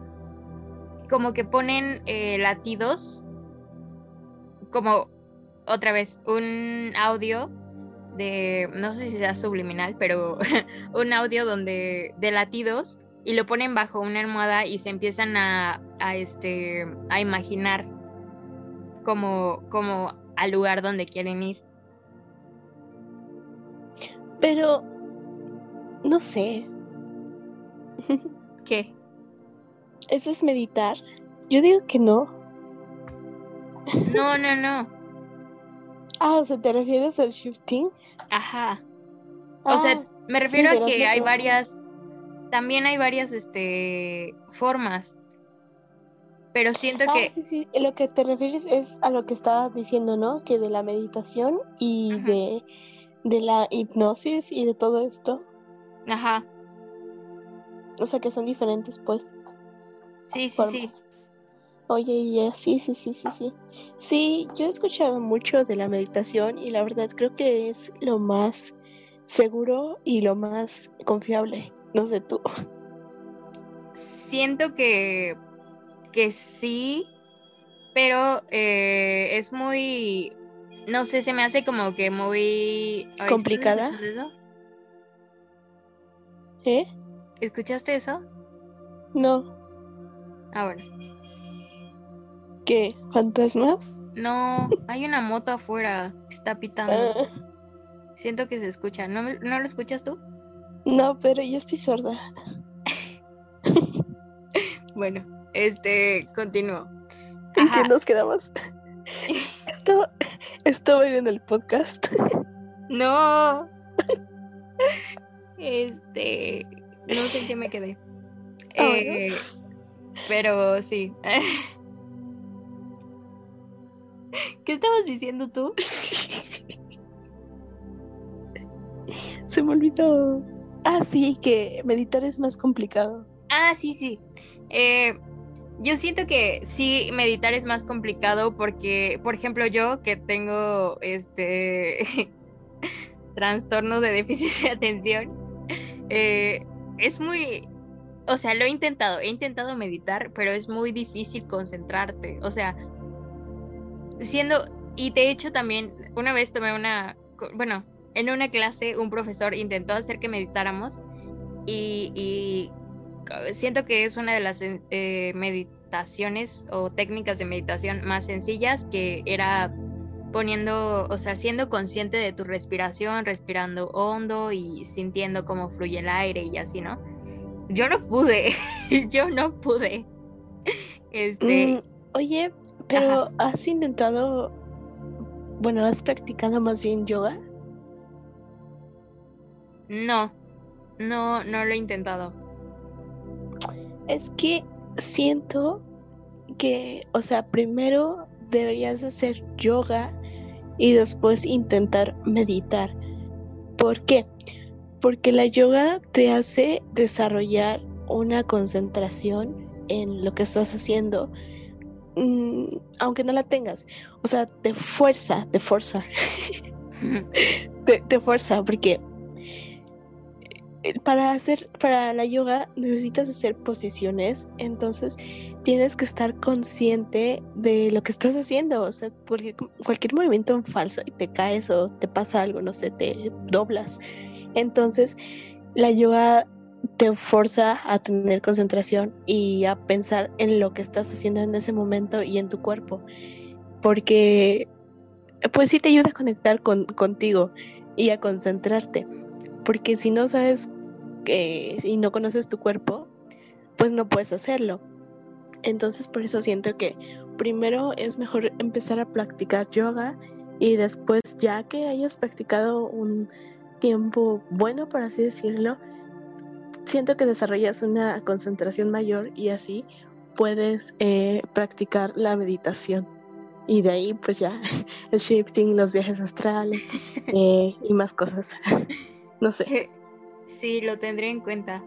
como que ponen eh, latidos, como otra vez, un audio de, no sé si sea subliminal, pero [LAUGHS] un audio donde de latidos y lo ponen bajo una almohada y se empiezan a, a este, a imaginar como, como al lugar donde quieren ir. Pero, no sé. ¿Qué? ¿Eso es meditar? Yo digo que no. No, no, no. [LAUGHS] ah, o sea, ¿te refieres al shifting? Ajá. O sea, ah, me refiero a que hay varias, también hay varias este, formas. Pero siento ah, que... Sí, sí, lo que te refieres es a lo que estabas diciendo, ¿no? Que de la meditación y de, de la hipnosis y de todo esto. Ajá. O sea, que son diferentes, pues. Sí, sí, sí. Oye, ya, sí, sí, sí, sí, sí. Sí, yo he escuchado mucho de la meditación y la verdad creo que es lo más seguro y lo más confiable. No sé tú. Siento que, que sí, pero eh, es muy, no sé, se me hace como que muy... ¿Complicada? ¿Eh? ¿Escuchaste eso? No. Ah, bueno. ¿Qué? ¿Fantasmas? No, hay una moto afuera que está pitando. Ah. Siento que se escucha. ¿No, ¿No lo escuchas tú? No, pero yo estoy sorda. [LAUGHS] bueno, este, continúo. ¿En qué nos quedamos? Estaba, estaba en el podcast. no. Este, no sé en qué me quedé. Ah, eh, pero sí. [LAUGHS] ¿Qué estabas diciendo tú? [LAUGHS] Se me olvidó. Ah, sí, que meditar es más complicado. Ah, sí, sí. Eh, yo siento que sí, meditar es más complicado porque, por ejemplo, yo que tengo este [LAUGHS] trastorno de déficit de atención, eh, es muy, o sea, lo he intentado, he intentado meditar, pero es muy difícil concentrarte. O sea, siendo, y de hecho también, una vez tomé una, bueno, en una clase un profesor intentó hacer que meditáramos y, siento que es una de las eh, meditaciones o técnicas de meditación más sencillas que era poniendo, o sea, siendo consciente de tu respiración, respirando hondo y sintiendo cómo fluye el aire y así, ¿no? Yo no pude, [LAUGHS] yo no pude. Este. Mm, oye, pero ¿has intentado, bueno, has practicado más bien yoga? No, no, no lo he intentado. Es que siento que, o sea, primero deberías hacer yoga y después intentar meditar. ¿Por qué? Porque la yoga te hace desarrollar una concentración en lo que estás haciendo, mm, aunque no la tengas. O sea, te fuerza, te fuerza. [LAUGHS] te, fuerza, porque eh, para hacer para la yoga necesitas hacer posiciones, entonces tienes que estar consciente de lo que estás haciendo, o sea, cualquier, cualquier movimiento en falso y te caes o te pasa algo, no sé, te doblas. Entonces, la yoga te forza a tener concentración y a pensar en lo que estás haciendo en ese momento y en tu cuerpo, porque pues sí te ayuda a conectar con, contigo y a concentrarte porque si no sabes que y no conoces tu cuerpo, pues no puedes hacerlo. Entonces por eso siento que primero es mejor empezar a practicar yoga y después ya que hayas practicado un tiempo bueno, por así decirlo, siento que desarrollas una concentración mayor y así puedes eh, practicar la meditación. Y de ahí pues ya [LAUGHS] el shifting, los viajes astrales [LAUGHS] eh, y más cosas. [LAUGHS] no sé. Sí, lo tendré en cuenta.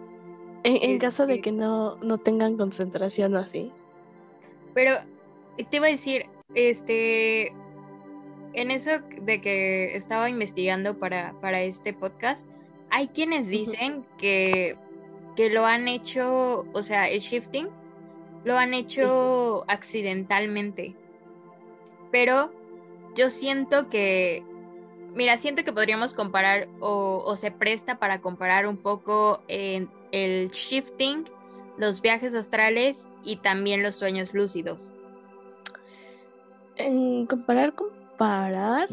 En, caso de que no, no tengan concentración o así. Pero te iba a decir, este, en eso de que estaba investigando para, para este podcast, hay quienes dicen que, que, lo han hecho, o sea, el shifting, lo han hecho accidentalmente. Pero yo siento que, mira, siento que podríamos comparar o, o se presta para comparar un poco en el shifting, los viajes astrales y también los sueños lúcidos. En comparar, comparar.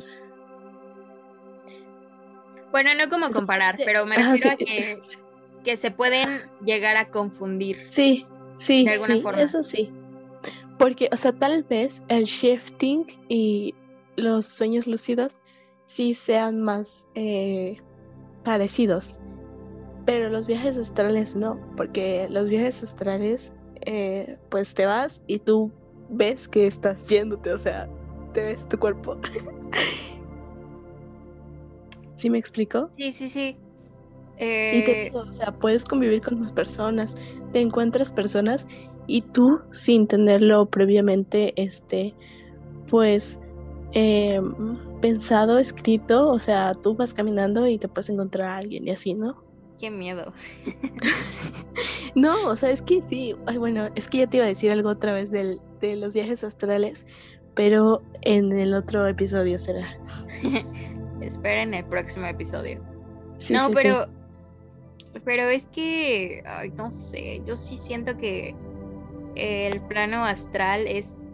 Bueno, no como comparar, pero me refiero a que, que, se pueden llegar a confundir. Sí, sí, de alguna forma. eso sí. Porque, o sea, tal vez el shifting y los sueños lúcidos sí sean más eh, parecidos. Pero los viajes astrales no, porque los viajes astrales, eh, pues te vas y tú ves que estás yéndote, o sea, te ves tu cuerpo. ¿Sí me explico? Sí, sí, sí. Y te eh, digo, o sea, puedes convivir con más personas, te encuentras personas y tú sin tenerlo previamente, este, pues, em, pensado, escrito, o sea, tú vas caminando y te puedes encontrar a alguien y así, ¿no? Qué miedo. [LAUGHS] no, o sea, es que sí, ay, bueno, es que ya te iba a decir algo otra vez del, de los viajes astrales, pero en el otro episodio será. [LAUGHS] Esperen el próximo episodio. no, pero pero es que ay, no sé, yo sí siento que el plano astral es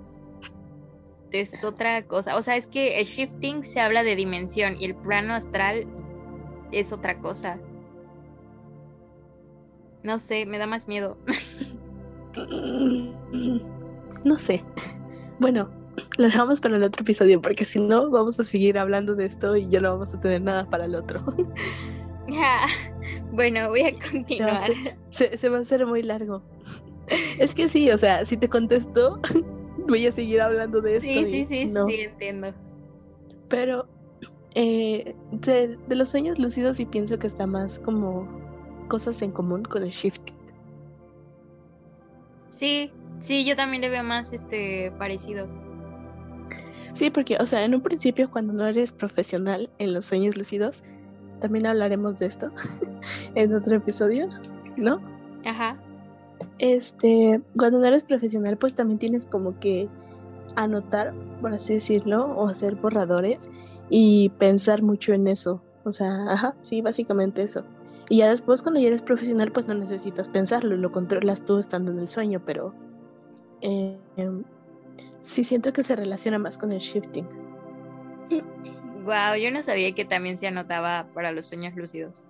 es otra cosa, o sea, es que el shifting se habla de dimensión y el plano astral es otra cosa. No sé, me da más miedo. [LAUGHS] no sé. Bueno, [LAUGHS] lo dejamos para el otro episodio porque si no vamos a seguir hablando de esto y ya no vamos a tener nada para el otro. [LAUGHS] bueno, voy a [LAUGHS] continuar. Se va, a hacer muy largo. Es que sí, o sea, si te contesto, voy a seguir hablando de esto. Sí, sí, sí, sí, entiendo. Pero eh, de, de, los sueños lúcidos sí pienso que está más como cosas en común con el shifting. Sí, sí, yo también le veo más este parecido. Sí, porque, o sea, en un principio cuando no eres profesional en los sueños lúcidos, también hablaremos de esto [LAUGHS] en otro episodio, ¿no? Ajá. Este, cuando no eres profesional, pues también tienes como que anotar, por así decirlo, o hacer borradores y pensar mucho en eso. O sea, ajá, sí, básicamente eso. Y ya después cuando ya eres profesional, pues no necesitas pensarlo, lo controlas tú estando en el sueño, pero eh, sí siento que se relaciona más con el shifting. Wow, yo no sabía que también se anotaba para los sueños lúcidos.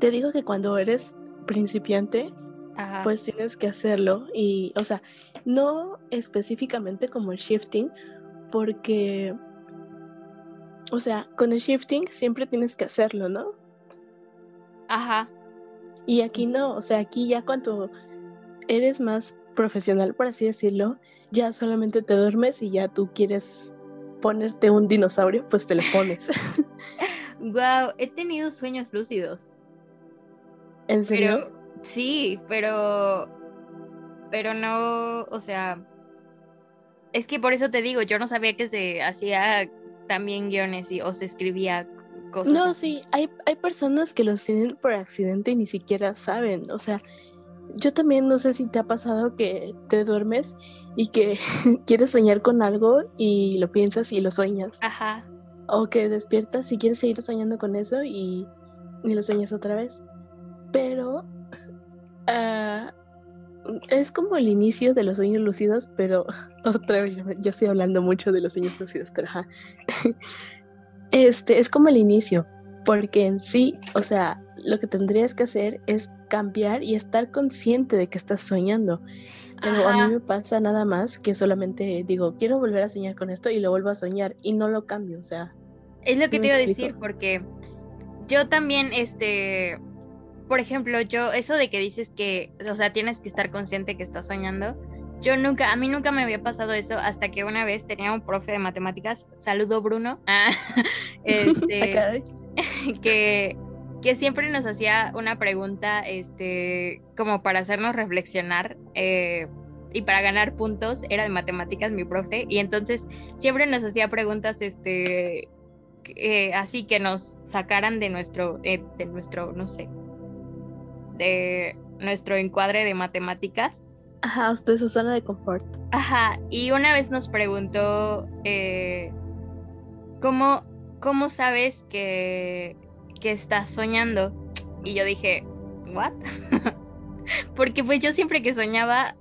Te digo que cuando eres principiante, pues tienes que hacerlo y, o sea, no específicamente como el shifting, porque o sea, con el shifting siempre tienes que hacerlo, ¿no? Ajá. Y aquí no, o sea, aquí ya cuando eres más profesional, por así decirlo, ya solamente te duermes y ya tú quieres ponerte un dinosaurio, pues te lo pones. [LAUGHS] wow, he tenido sueños lúcidos. ¿En serio? sí, pero pero no, o sea, es que por eso te digo, yo no sabía que se hacía también guiones y, o se escribía cosas. No, sí, hay, hay personas que los tienen por accidente y ni siquiera saben. O sea, yo también no sé si te ha pasado que te duermes y que [LAUGHS] quieres soñar con algo y lo piensas y lo sueñas. Ajá. O que despiertas y quieres seguir soñando con eso y, y lo sueñas otra vez. Pero uh, [LAUGHS] es como el inicio de los sueños lucidos, pero [LAUGHS] otra vez ya, estoy hablando mucho de los sueños lucidos, pero ajá. Este es como el inicio, Porque en sí, o sea, lo que tendrías que hacer es cambiar y estar consciente de que estás soñando. Pero a mí me pasa nada más que solamente digo, quiero volver a soñar con esto y lo vuelvo a soñar y no lo cambio, o sea. Es lo que te iba a decir, porque yo también, este, por ejemplo, yo, eso de que dices que, o sea, tienes que estar consciente que estás soñando, yo nunca, a mí nunca me había pasado eso hasta que una vez tenía un profe de matemáticas, saludo Bruno, [LAUGHS] [LAUGHS] ah, este, que, que siempre nos hacía una pregunta, este, como para hacernos reflexionar eh, y para ganar puntos, era de matemáticas mi profe, y entonces siempre nos hacía preguntas, este, eh, así que nos sacaran de nuestro, eh, de nuestro, no sé, de nuestro encuadre de matemáticas Ajá, usted su zona de confort. Ajá, y una vez nos preguntó ¿cómo, ¿cómo sabes que, que estás soñando? Y yo dije, ¿what? [LAUGHS] Porque pues yo siempre que soñaba,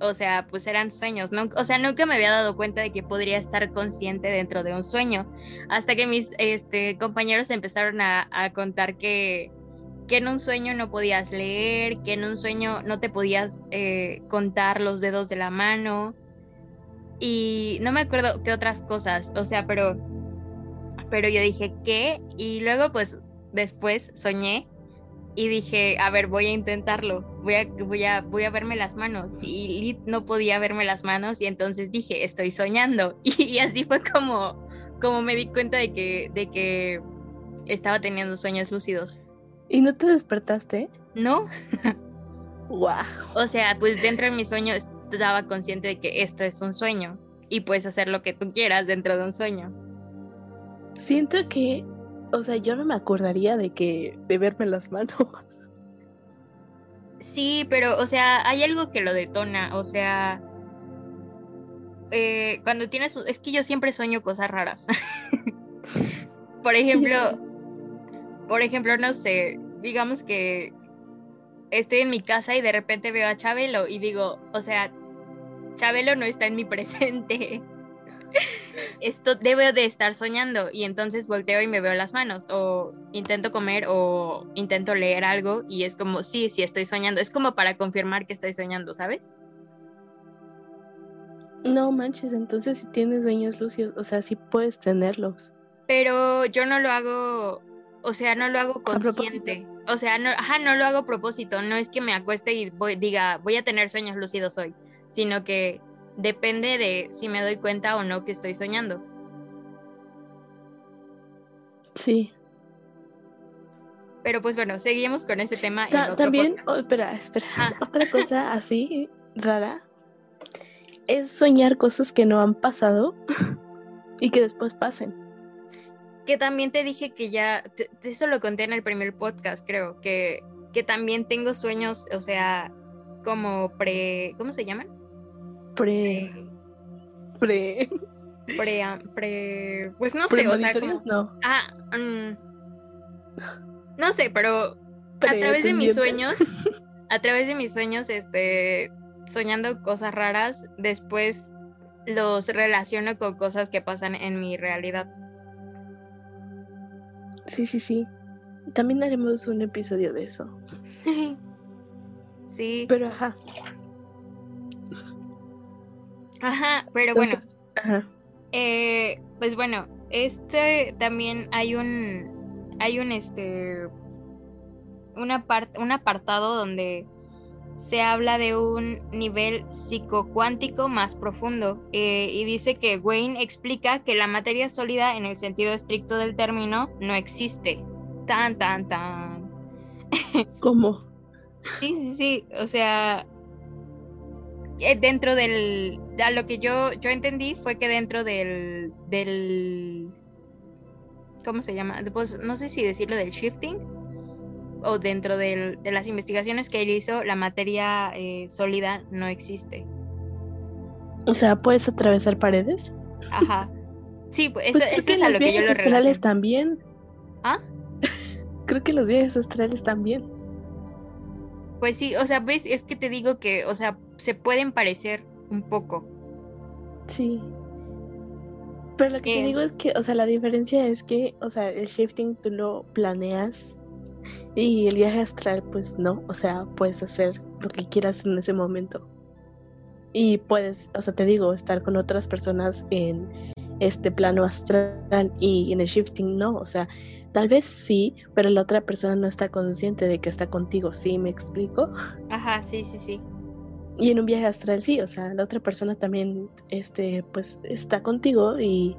o sea, pues eran sueños, ¿no? O sea, nunca me había dado cuenta de que podría estar consciente dentro de un sueño, hasta que mis este, compañeros empezaron a, a contar que, que en un sueño no podías leer, que en un sueño no te podías eh, contar los dedos de la mano y no me acuerdo qué otras cosas, o sea, pero, pero yo dije, ¿qué? Y luego pues después soñé y dije, a ver, voy a intentarlo, voy a, voy a, voy a verme las manos. Y no podía verme las manos y entonces dije, estoy soñando. [LAUGHS] Y, así fue como, como me di cuenta de que, de que estaba teniendo sueños lúcidos. ¿Y no te despertaste? No. wow. O sea, pues dentro de mi sueño estaba consciente de que esto es un sueño y puedes hacer lo que tú quieras dentro de un sueño. Siento que, o sea, yo no me acordaría de que de verme las manos. Sí, pero, o sea, hay algo que lo detona, o sea, eh, cuando tienes, es que yo siempre sueño cosas raras. [LAUGHS] Por ejemplo, [LAUGHS] por ejemplo, no sé, digamos que estoy en mi casa y de repente veo a Chabelo y digo, o sea, Chabelo no está en mi presente. Esto debo de estar soñando y entonces volteo y me veo las manos o intento comer o intento leer algo y es como, sí, sí estoy soñando. Es como para confirmar que estoy soñando, ¿sabes? No manches, entonces si tienes sueños lúcidos, o sea, sí puedes tenerlos. Pero yo no lo hago o sea, no lo hago consciente. O sea, no, ajá, no lo hago a propósito. No es que me acueste y diga, voy a tener sueños lúcidos hoy, sino que depende de si me doy cuenta o no que estoy soñando. Sí. Pero pues bueno, seguimos con ese tema. también, oh, espera, espera. [LAUGHS] Otra cosa así rara es soñar cosas que no han pasado y que después pasen que también te dije que ya, eso lo conté en el primer podcast, creo, que, que también tengo sueños, o sea, como pre, ¿cómo se llaman? Pre. Pre. Pre, pre, pues no sé, o sea, no. Ah, mm, no sé, pero a través de mis sueños, [LAUGHS] a través de mis sueños, este, soñando cosas raras, después los relaciono con cosas que pasan en mi realidad. Sí, sí, sí. También haremos un episodio de eso. [LAUGHS] sí. Pero ajá. Aja, pero bueno. Ajá. Eh, pues bueno, este también hay un hay un este una parte un apartado donde se habla de un nivel psicocuántico más profundo eh, y dice que Wayne explica que la materia sólida en el sentido estricto del término no existe. Tan, tan, tan. ¿Cómo? Sí, sí, sí. O sea, dentro del... A lo que yo, yo entendí fue que dentro del... del ¿Cómo se llama? Pues, no sé si decirlo del shifting o dentro de las investigaciones que él hizo, la materia eh, sólida no existe. O sea, ¿puedes atravesar paredes? Ajá. Sí, pues, pues creo que los viajes astrales también. ¿Ah? [LAUGHS] creo que los viajes astrales también. Pues sí, o sea, ves, es que te digo que, o sea, se pueden parecer un poco. Sí. Pero lo que te Eh. digo es que, o sea, la diferencia es que, o sea, el shifting tú lo planeas y el viaje astral, pues no. O sea, puedes hacer lo que quieras en ese momento. Y puedes, o sea, te digo, estar con otras personas en este plano astral y en el shifting no. O sea, tal vez sí, pero la otra persona no está consciente de que está contigo. ¿Sí me explico? Ajá, sí, sí, sí. Y en un viaje astral sí, o sea, la otra persona también, este, pues está contigo y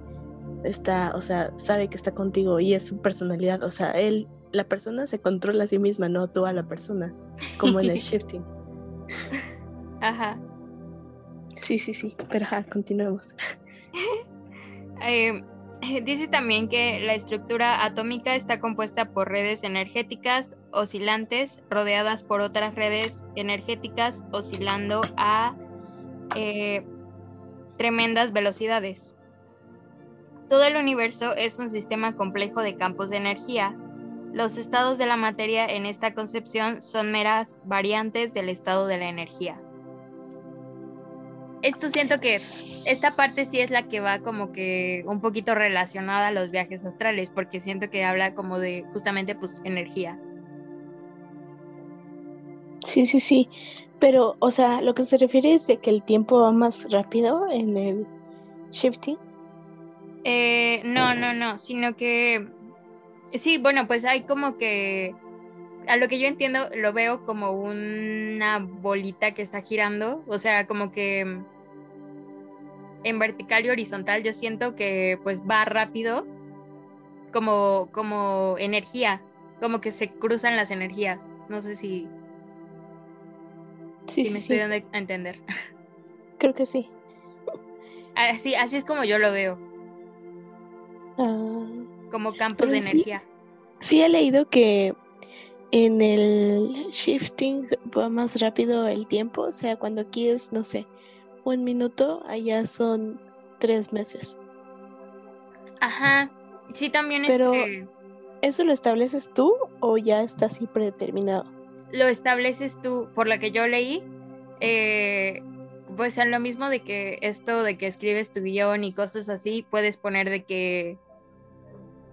está, o sea, sabe que está contigo y es su personalidad, o sea, él, la persona se controla a sí misma, no tú a la persona, como en el [LAUGHS] shifting. Ajá. Sí, sí, sí, pero ajá, continuemos. [LAUGHS] Eh, dice también que la estructura atómica está compuesta por redes energéticas oscilantes rodeadas por otras redes energéticas oscilando a eh, tremendas velocidades. Todo el universo es un sistema complejo de campos de energía. Los estados de la materia en esta concepción son meras variantes del estado de la energía. Esto siento que esta parte sí es la que va como que un poquito relacionada a los viajes astrales, porque siento que habla como de justamente pues energía. Sí, sí, sí, pero, o sea, lo que se refiere es de que el tiempo va más rápido en el shifting. Eh, no, no, no, sino que sí, bueno, pues hay como que a lo que yo entiendo lo veo como una bolita que está girando, o sea, como que en vertical y horizontal yo siento que pues va rápido como como energía, como que se cruzan las energías. No sé si, Sí, si me sí, estoy dando a entender. [LAUGHS] creo que sí. Así, así es como yo lo veo, Ah, como campos de sí. energía. Sí he leído que en el shifting va más rápido el tiempo, o sea, cuando aquí es, no sé, un minuto, allá son tres meses. Ajá. Sí, también Pero- este, ¿Eso lo estableces tú o ya está así predeterminado? lo estableces tú, por lo que yo leí, eh, pues en lo mismo de que esto de que escribes tu guion y cosas así, puedes poner de que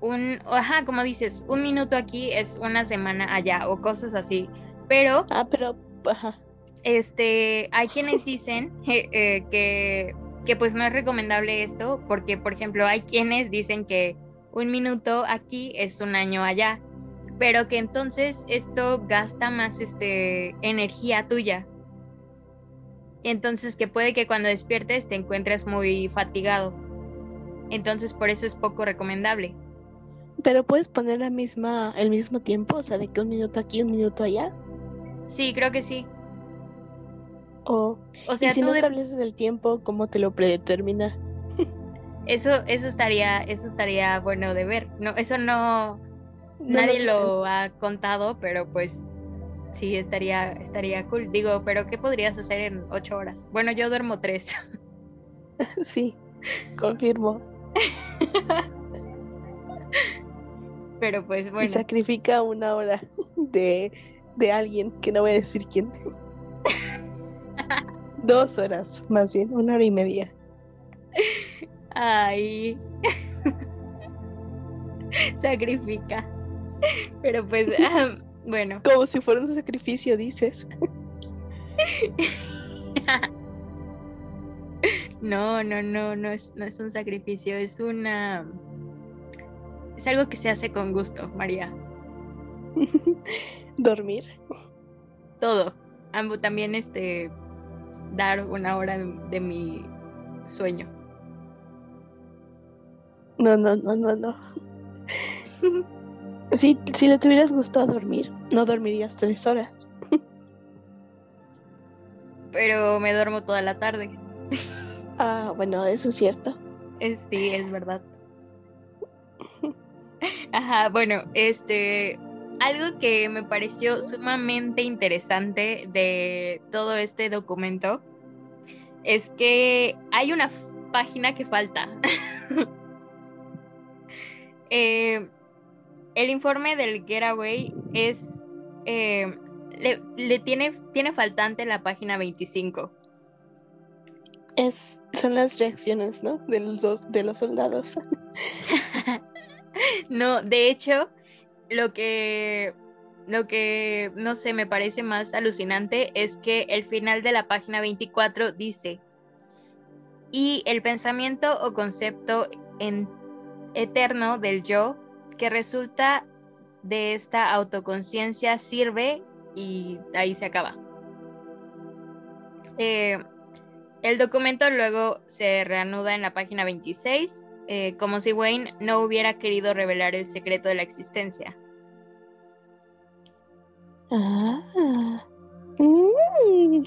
un, ajá, como dices, un minuto aquí es una semana allá o cosas así. Pero Ah, pero, ajá, este, hay quienes dicen eh, eh, que, que pues no es recomendable esto porque, por ejemplo, hay quienes dicen que un minuto aquí es un año allá, pero que entonces esto gasta más este, energía tuya. Entonces que puede que cuando despiertes te encuentres muy fatigado. Entonces por eso es poco recomendable. pero puedes poner la misma, el mismo tiempo, o sea, de que un minuto aquí, un minuto allá, Sí, creo que sí. O, O y sea, si tú no de- estableces el tiempo, ¿cómo te lo predetermina? [LAUGHS] eso, eso estaría, eso estaría bueno de ver. No, eso no, No Nadie lo ha contado, pero pues sí, estaría, estaría cool. Digo, pero ¿qué podrías hacer en ocho horas? Bueno, yo duermo tres. [LAUGHS] Sí, confirmo. [LAUGHS] Pero pues Y bueno, sacrifica una hora de, de alguien, que no voy a decir quién. Dos horas, más bien, una hora y media. ay, [LAUGHS] sacrifica. Pero pues, [LAUGHS] bueno, Como si fuera un sacrificio, dices. [LAUGHS] no, no, no, no es, no es un sacrificio, es una, es algo que se hace con gusto, María. Dormir. Todo. Ambos también, este, dar una hora de, mi sueño. No, no, no, no, no. Si, si le tuvieras gustado dormir, no dormirías tres horas. Pero me duermo toda la tarde. Ah, bueno, eso es cierto. Sí, es verdad. Ajá, bueno, este, algo que me pareció sumamente interesante de todo este documento es que hay una página que falta. [LAUGHS] Eh, el informe del Getaway es, eh, le, le tiene, tiene faltante la página 25. Es, son las reacciones, ¿no? De los, de los soldados. [LAUGHS] no, de hecho, lo que, lo que, no sé, me parece más alucinante es que el final de la página 24 dice, y el pensamiento o concepto en- eterno del yo que resulta de esta autoconciencia sirve y ahí se acaba. Eh, el documento luego se reanuda en la página 26, eh, como si Wayne no hubiera querido revelar el secreto de la existencia. Ah. Mm.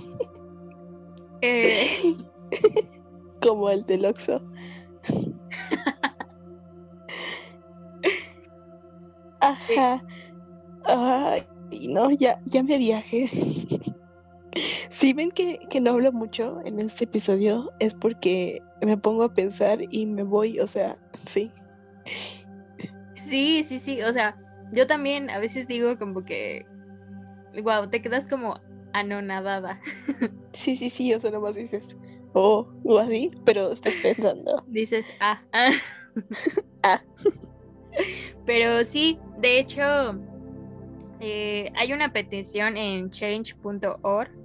Eh, [LAUGHS] Como el del Oxxo. [LAUGHS] Ajá. Ay, no, ya, ya me viajé. [LAUGHS] Si ven que, que no hablo mucho en este episodio, es porque me pongo a pensar y me voy, o sea, sí. sí, sí, sí, o sea, yo también a veces digo como que, wow, te quedas como anonadada. [LAUGHS] Sí, sí, sí, o sea, nomás dices, oh, o así, pero estás pensando. [LAUGHS] Dices, ah, ah. Ah. Pero sí, de hecho, eh, hay una petición en change.org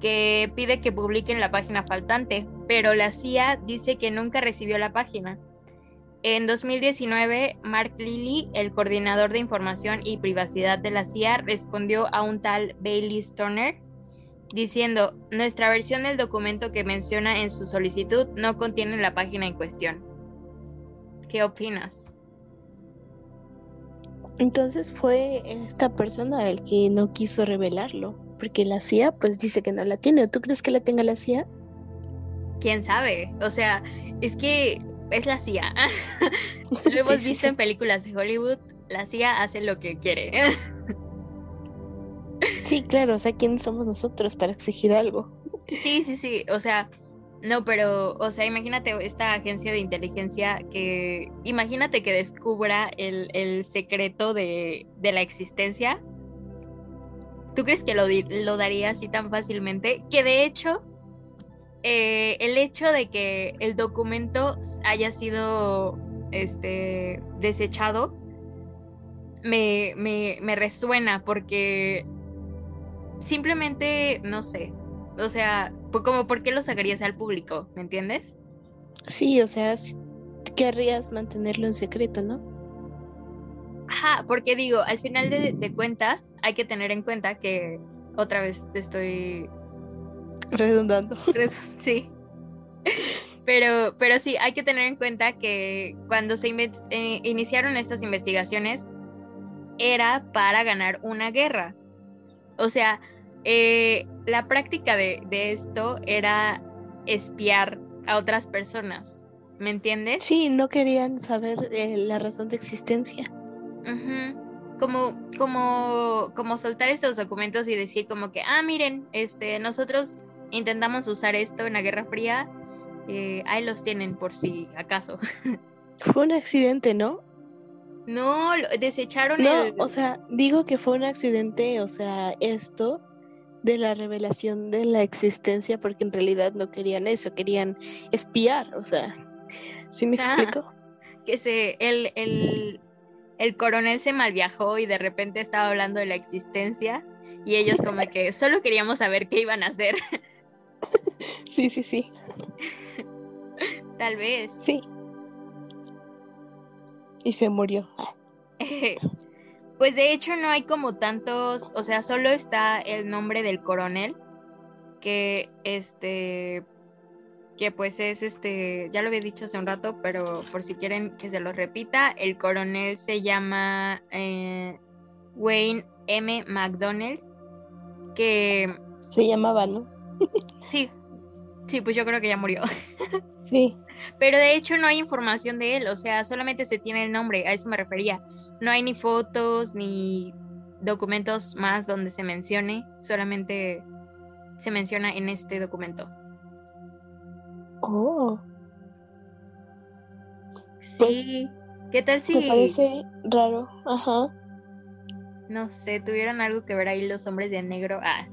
que pide que publiquen la página faltante, pero la CIA dice que nunca recibió la página. En 2019, Mark Lilly, el coordinador de información y privacidad de la CIA, respondió a un tal Bailey Stoner diciendo, nuestra versión del documento que menciona en su solicitud no contiene la página en cuestión. ¿Qué opinas? Entonces fue esta persona el que no quiso revelarlo, porque la CIA pues dice que no la tiene. ¿Tú crees que la tenga la CIA? ¿Quién sabe? O sea, es que es la CIA. [LAUGHS] Lo hemos visto en películas de Hollywood. La CIA hace lo que quiere. Sí, claro, o sea, ¿quiénes somos nosotros para exigir algo? Sí, sí, sí. O sea, no, pero, o sea, imagínate esta agencia de inteligencia que, imagínate que descubra el, el secreto de, de la existencia. ¿Tú crees que lo, lo daría así tan fácilmente? Que de hecho, eh, el hecho de que el documento haya sido este, desechado me, me, me resuena porque simplemente, no sé, o sea, pues como por qué lo sacarías al público, ¿me entiendes? Sí, o sea, querrías mantenerlo en secreto, ¿no? Ajá, porque digo, al final de, de cuentas hay que tener en cuenta que otra vez te estoy Redundando. [LAUGHS] Sí. [LAUGHS] Pero, pero sí, hay que tener en cuenta que cuando se eh, iniciaron estas investigaciones era para ganar una guerra. O sea, eh, la práctica de, de esto era espiar a otras personas. ¿Me entiendes? Sí, no querían saber eh, la razón de existencia. Como, como, como soltar esos documentos y decir como que, ah, miren, este, nosotros intentamos usar esto en la Guerra Fría, eh, ahí los tienen por si acaso. [LAUGHS] Fue un accidente, ¿no? No, desecharon No, el... o sea, digo que fue un accidente, o sea, esto de la revelación de la existencia, porque en realidad no querían eso, querían espiar, o sea, ¿sí me Ah. explico? que se, el, el, el coronel se malviajó y de repente estaba hablando de la existencia y ellos como que [LAUGHS] solo queríamos saber qué iban a hacer, Sí, sí, sí, tal vez. sí. Y se murió. [LAUGHS] Pues de hecho no hay como tantos, o sea, solo está el nombre del coronel, que este, que pues es este, ya lo había dicho hace un rato, pero por si quieren que se lo repita, el coronel se llama eh, Wayne M. McDonnell, que Se llamaba, ¿no? [LAUGHS] sí, sí, pues yo creo que ya murió. [LAUGHS] Sí. Pero de hecho no hay información de él, o sea, solamente se tiene el nombre, a eso me refería. No hay ni fotos ni documentos más donde se mencione, solamente se menciona en este documento. Oh, Pues, Sí, ¿qué tal si, me parece raro. Ajá. no sé, tuvieron algo que ver ahí los hombres de negro? Ah,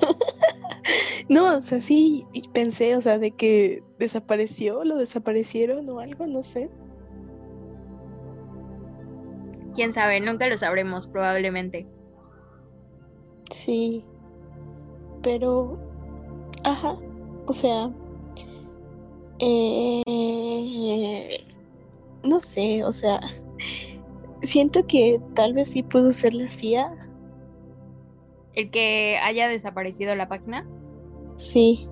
[LAUGHS] No, o sea, sí pensé, o sea, de que desapareció, lo desaparecieron o algo, no sé. Quién sabe, nunca lo sabremos, probablemente. Sí. Pero, ajá, o sea, eh, no sé, o sea, siento que tal vez sí pudo ser la CIA. ¿El que haya desaparecido la página? Sí.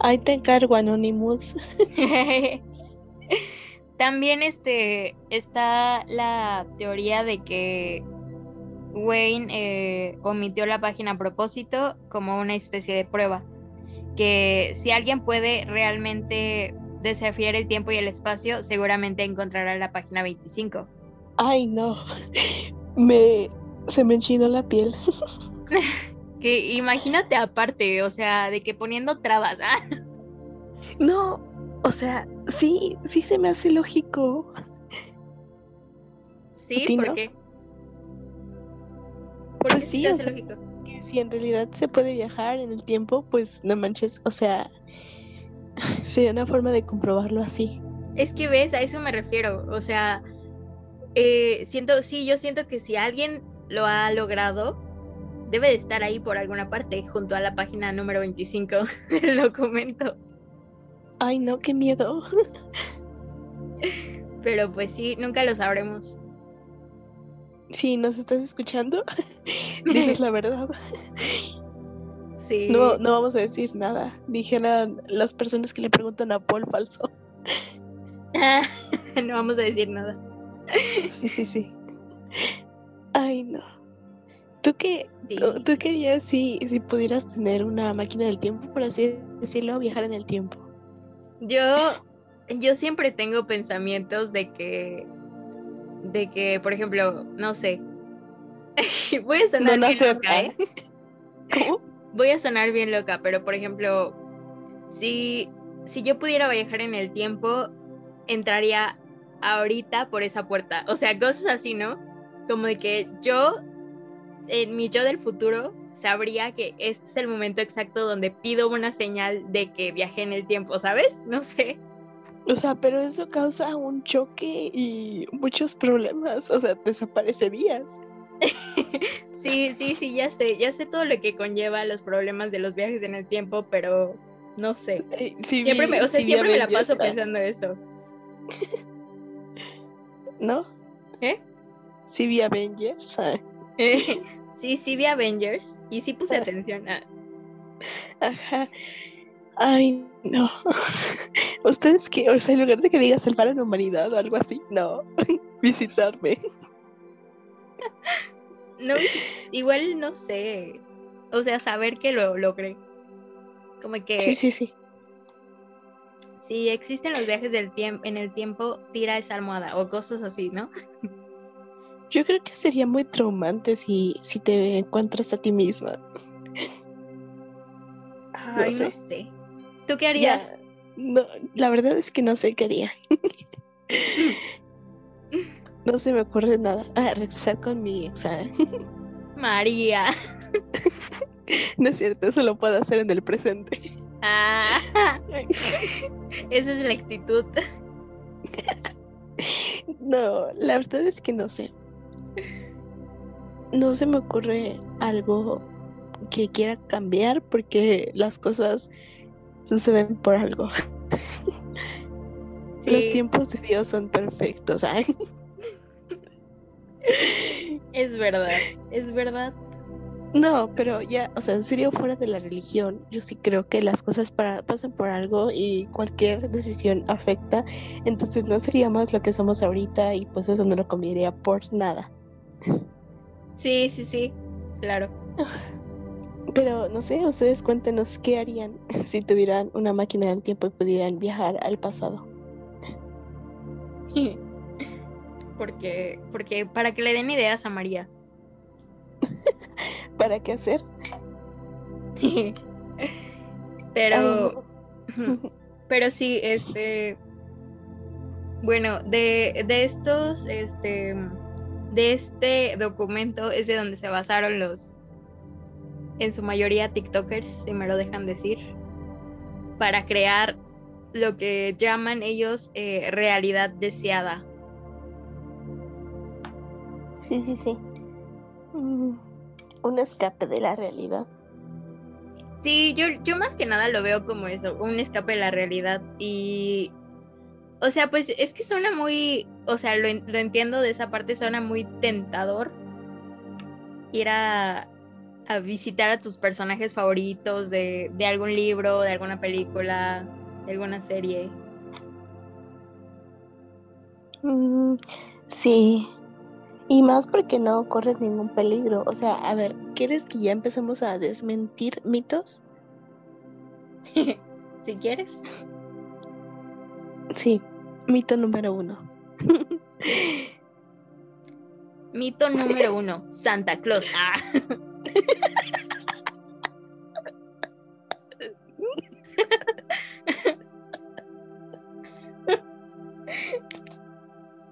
Ahí te encargo, Anonymous. [LAUGHS] [LAUGHS] También este, está la teoría de que Wayne eh, omitió la página a propósito como una especie de prueba. Que si alguien puede realmente desafiar el tiempo y el espacio, seguramente encontrará la página 25. Ay, no. Me se me enchinó la piel. [LAUGHS] que imagínate aparte, o sea, de que poniendo trabas. ¿ah? No, o sea, sí, sí se me hace lógico. ¿Sí? ¿Por qué? pues sí, o sea, que si en realidad se puede viajar en el tiempo, pues no manches, o sea, [LAUGHS] sería una forma de comprobarlo así. Es que ves, a eso me refiero, o sea, eh, siento, sí, yo siento que si alguien lo ha logrado, debe de estar ahí por alguna parte, junto a la página número 25 [LAUGHS] del documento. Ay, no, qué miedo. [LAUGHS] Pero pues sí, nunca lo sabremos. Si nos estás escuchando, [LAUGHS] dices la verdad. [LAUGHS] Sí. No, no vamos a decir nada. Dijeran las personas que le preguntan a Paul falso. [LAUGHS] no vamos a decir nada. Sí, sí, sí. Ay, no. ¿Tú qué, ¿tú querías si, si pudieras tener una máquina del tiempo, por así decirlo, viajar en el tiempo? Yo, yo siempre tengo pensamientos de que de que, por ejemplo, no sé, [LAUGHS] voy a sonar bien loca, ¿eh? ¿Cómo? Voy a sonar bien loca, pero por ejemplo, si, si yo pudiera viajar en el tiempo, entraría ahorita por esa puerta. O sea, cosas así, ¿no? Como de que yo, en mi yo del futuro, sabría que este es el momento exacto donde pido una señal de que viajé en el tiempo, ¿sabes? No sé. O sea, pero eso causa un choque y muchos problemas. O sea, desaparecerías. [LAUGHS] sí, sí, sí, ya sé. Ya sé todo lo que conlleva los problemas de los viajes en el tiempo, pero no sé. Eh, siempre me, o sea, siempre me la paso pensando eso. [LAUGHS] ¿No? ¿Eh? Sí vi Avengers. [LAUGHS] sí, sí vi Avengers. Y sí puse ah. atención a... Ajá. Ay, no. [LAUGHS] Ustedes que, o sea, en lugar de que digas salvar a la humanidad o algo así, no. [LAUGHS] Visitarme. No, igual no sé. O sea, saber que lo logré. Como que. Sí, sí, sí. Si existen los viajes del tiempo en el tiempo, tira esa almohada o cosas así, ¿no? Yo creo que sería muy traumante si, si te encuentras a ti misma. Ay, no sé. ¿Tú qué harías? no, la verdad es que no sé qué haría. [LAUGHS] no se me ocurre nada. Ah, regresar con mi ex. María. [LAUGHS] no es cierto, eso lo puedo hacer en el presente. Ah, [LAUGHS] esa es la actitud. no, la verdad es que no sé. No se me ocurre algo que quiera cambiar porque las cosas suceden por algo. Los tiempos de Dios son perfectos. Es verdad, es verdad. No, pero ya, o sea, en serio, fuera de la religión, yo sí creo que las cosas para, pasan por algo y cualquier decisión afecta. Entonces no seríamos lo que somos ahorita y pues eso no lo cambiaría por nada. Sí, sí, sí, claro. [LAUGHS] Pero no sé, ustedes cuéntenos qué harían [LAUGHS] si tuvieran una máquina del tiempo y pudieran viajar al pasado. [LAUGHS] porque, porque para que le den ideas a María. [LAUGHS] ¿Para qué hacer? pero, pero sí, este, bueno, de, de estos, este, de este documento es de donde se basaron los en su mayoría TikTokers, si me lo dejan decir, para crear lo que llaman ellos eh, realidad deseada. Sí, sí, sí. Mm, un escape de la realidad. Sí, yo, yo más que nada lo veo como eso, un escape de la realidad. Y, o sea, pues es que suena muy, o sea, lo, lo entiendo de esa parte, suena muy tentador ir a, a visitar a tus personajes favoritos de, de algún libro, de alguna película, de alguna serie. Mm, sí. Y más porque no corres ningún peligro. O sea, a ver, ¿quieres que ya empecemos a desmentir mitos? [LAUGHS] si quieres. Sí, mito número uno. [LAUGHS] Mito número uno, Santa Claus. Ah. [LAUGHS]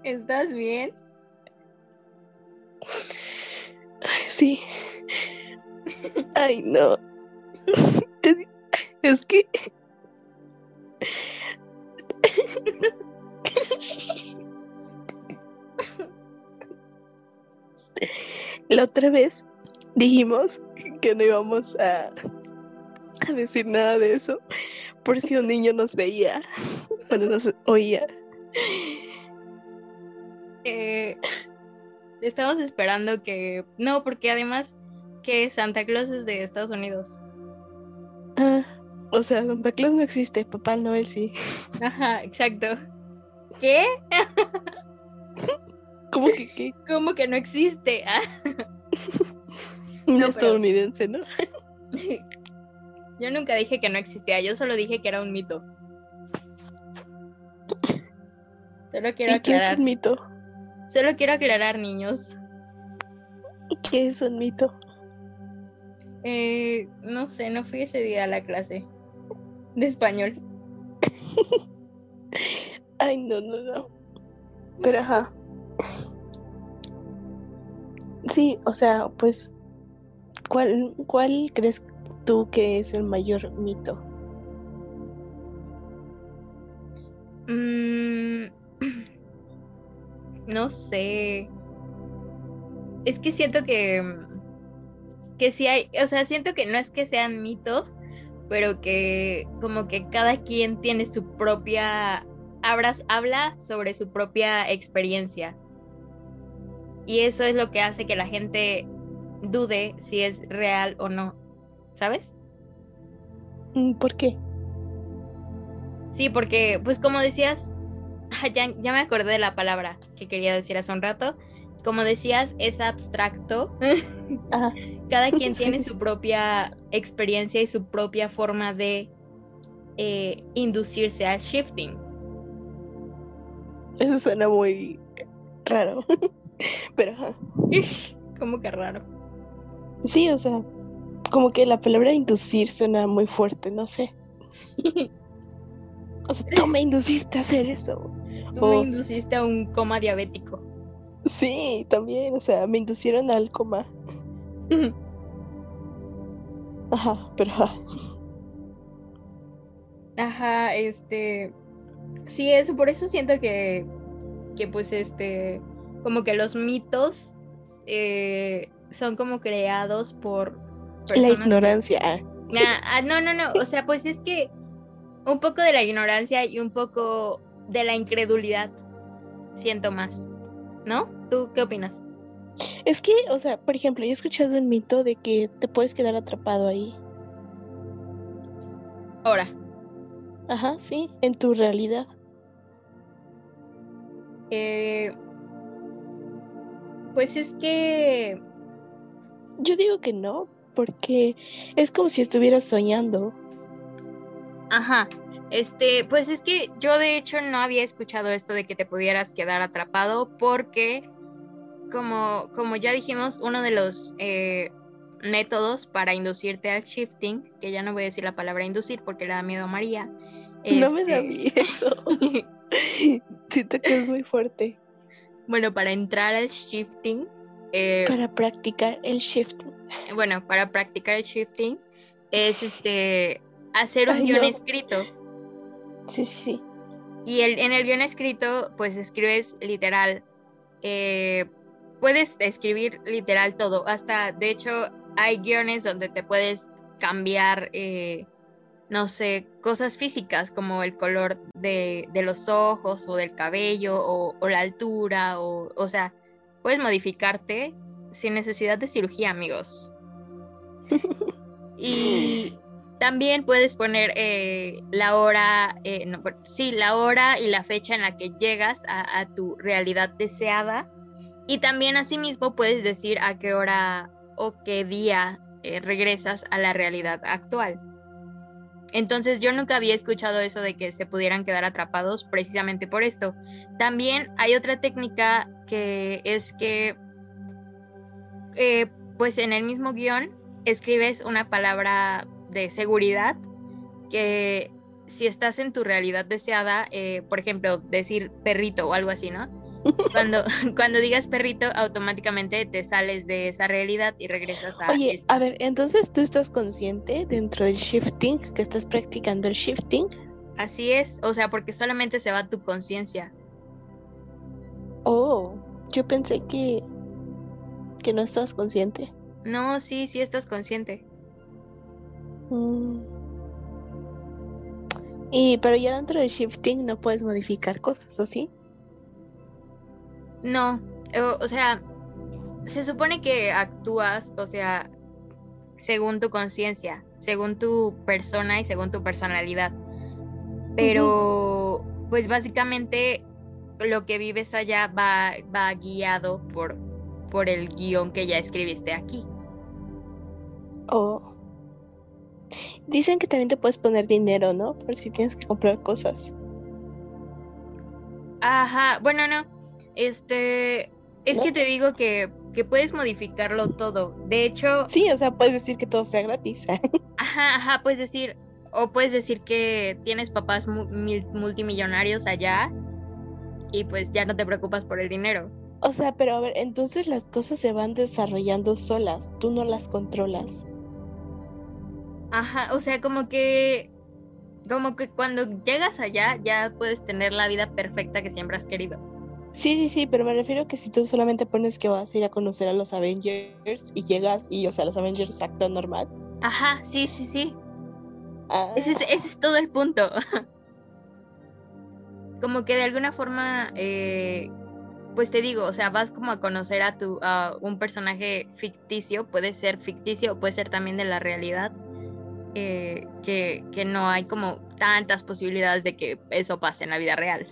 ¿Estás bien? Ay, sí. Ay, no. [LAUGHS] Es que... [LAUGHS] La otra vez dijimos que no íbamos a, a decir nada de eso por si un niño nos veía, [LAUGHS] bueno, nos oía. Eh, estamos esperando que... No, porque además que Santa Claus es de Estados Unidos. Ah, o sea, Santa Claus no existe, Papá Noel sí. Ajá, exacto. ¿Qué? ¿Cómo que qué? ¿Cómo que no existe? Ah. [LAUGHS] [LAUGHS] Un No, estadounidense, ¿no? [LAUGHS] Yo nunca dije que no existía, yo solo dije que era un mito. Solo quiero ¿Y qué es aclarar. un mito? Solo quiero aclarar, niños. ¿Qué es un mito? Eh, no sé, no fui ese día a la clase de español. [LAUGHS] Ay, no, no, no. Pero ajá. Sí, o sea, pues, ¿cuál, cuál crees tú que es el mayor mito? Mm, [CLEARS THROAT] no sé. Es que siento que, que sí hay, o sea, siento que no es que sean mitos, pero que como que cada quien tiene su propia, habla sobre su propia experiencia. Y eso es lo que hace que la gente dude si es real o no, ¿sabes? Mm, ¿Por qué? Sí, porque, pues como decías, [LAUGHS] ah, ya, ya me acordé de la palabra que quería decir hace un rato. Como decías, es abstracto. [LAUGHS] Ajá. Cada [LAUGHS] quien tiene su propia experiencia y su propia forma de eh, inducirse al shifting. Eso suena muy raro. Pero. Como que raro. Sí, o sea, como que la palabra inducir suena muy fuerte, no sé. [LAUGHS] O sea, tú me induciste a hacer eso. Tú me induciste a un coma diabético. Sí, también, o sea, me inducieron al coma. [LAUGHS] Ajá, pero ajá. Ajá, este. Sí, eso, por eso siento que, que pues este, como que los mitos eh, son como creados por La ignorancia. Ah, ah, no, no, no, o sea, pues es que un poco de la ignorancia y un poco de la incredulidad siento más, ¿no? ¿Tú qué opinas? Es que, o sea, por ejemplo, yo he escuchado un mito de que te puedes quedar atrapado ahí. Ahora, Ajá, sí, en tu realidad. eh, pues es que Yo digo que no, porque es como si estuvieras soñando. Ajá. Este, pues es que yo de hecho no había escuchado esto de que te pudieras quedar atrapado porque, como, como ya dijimos, uno de los eh, métodos para inducirte al shifting, que ya no voy a decir la palabra inducir porque le da miedo a María. No me da este, miedo. [LAUGHS] Siento que es muy fuerte. bueno, para entrar al shifting, eh, Para practicar el shifting. bueno, para practicar el shifting, es este hacer un guion escrito. Sí, sí, sí. Y el, en el guion escrito, pues escribes literal. Eh, puedes escribir literal todo. Hasta, de hecho, hay guiones donde te puedes cambiar, eh, no sé, cosas físicas como el color de, los ojos o del cabello o, la altura. O, o sea, puedes modificarte sin necesidad de cirugía, amigos. [LAUGHS] y también puedes poner eh, la hora, eh, sí, la hora y la fecha en la que llegas a, tu realidad deseada. Y también asimismo puedes decir a qué hora o qué día eh, regresas a la realidad actual. Entonces yo nunca había escuchado eso de que se pudieran quedar atrapados precisamente por esto. También hay otra técnica que es que, pues en el mismo guion escribes una palabra de seguridad que si estás en tu realidad deseada, eh, por ejemplo, decir perrito o algo así, ¿no? Cuando, [LAUGHS] cuando digas perrito, automáticamente te sales de esa realidad y regresas a... Oye, a ver, entonces tú estás consciente dentro del shifting, que estás practicando el shifting. Así es, o sea, porque solamente se va tu conciencia. Oh, yo pensé que, que no estás consciente. No, sí, sí estás consciente. Mm. Y pero ya dentro de shifting no puedes modificar cosas, ¿o sí? No, o, sea, se supone que actúas, o sea, según tu conciencia, según tu persona y según tu personalidad. Pero, pues básicamente lo que vives allá va, va guiado por, por el guion que ya escribiste aquí. Oh. Dicen que también te puedes poner dinero, ¿no? Por si tienes que comprar cosas. Ajá, bueno, no. Este, es que te digo que, que, puedes modificarlo todo. De hecho... Sí, o sea, puedes decir que todo sea gratis. [LAUGHS] ajá, ajá, puedes decir, o puedes decir que tienes papás multimillonarios allá y pues ya no te preocupas por el dinero. O sea, pero a ver, entonces las cosas se van desarrollando solas, tú no las controlas. Ajá, o sea, como que como que cuando llegas allá ya puedes tener la vida perfecta que siempre has querido. Sí, sí, sí, pero me refiero que si tú solamente pones que vas a ir a conocer a los Avengers y llegas y, o sea, los Avengers actúan normal. Ajá, sí, sí, sí. Ese, es, ah. ese, es, todo el punto. [LAUGHS] como que de alguna forma, eh, pues te digo, o sea, vas como a conocer a tu a un personaje ficticio, puede ser ficticio, puede ser también de la realidad eh, que, no hay como tantas posibilidades de que eso pase en la vida real.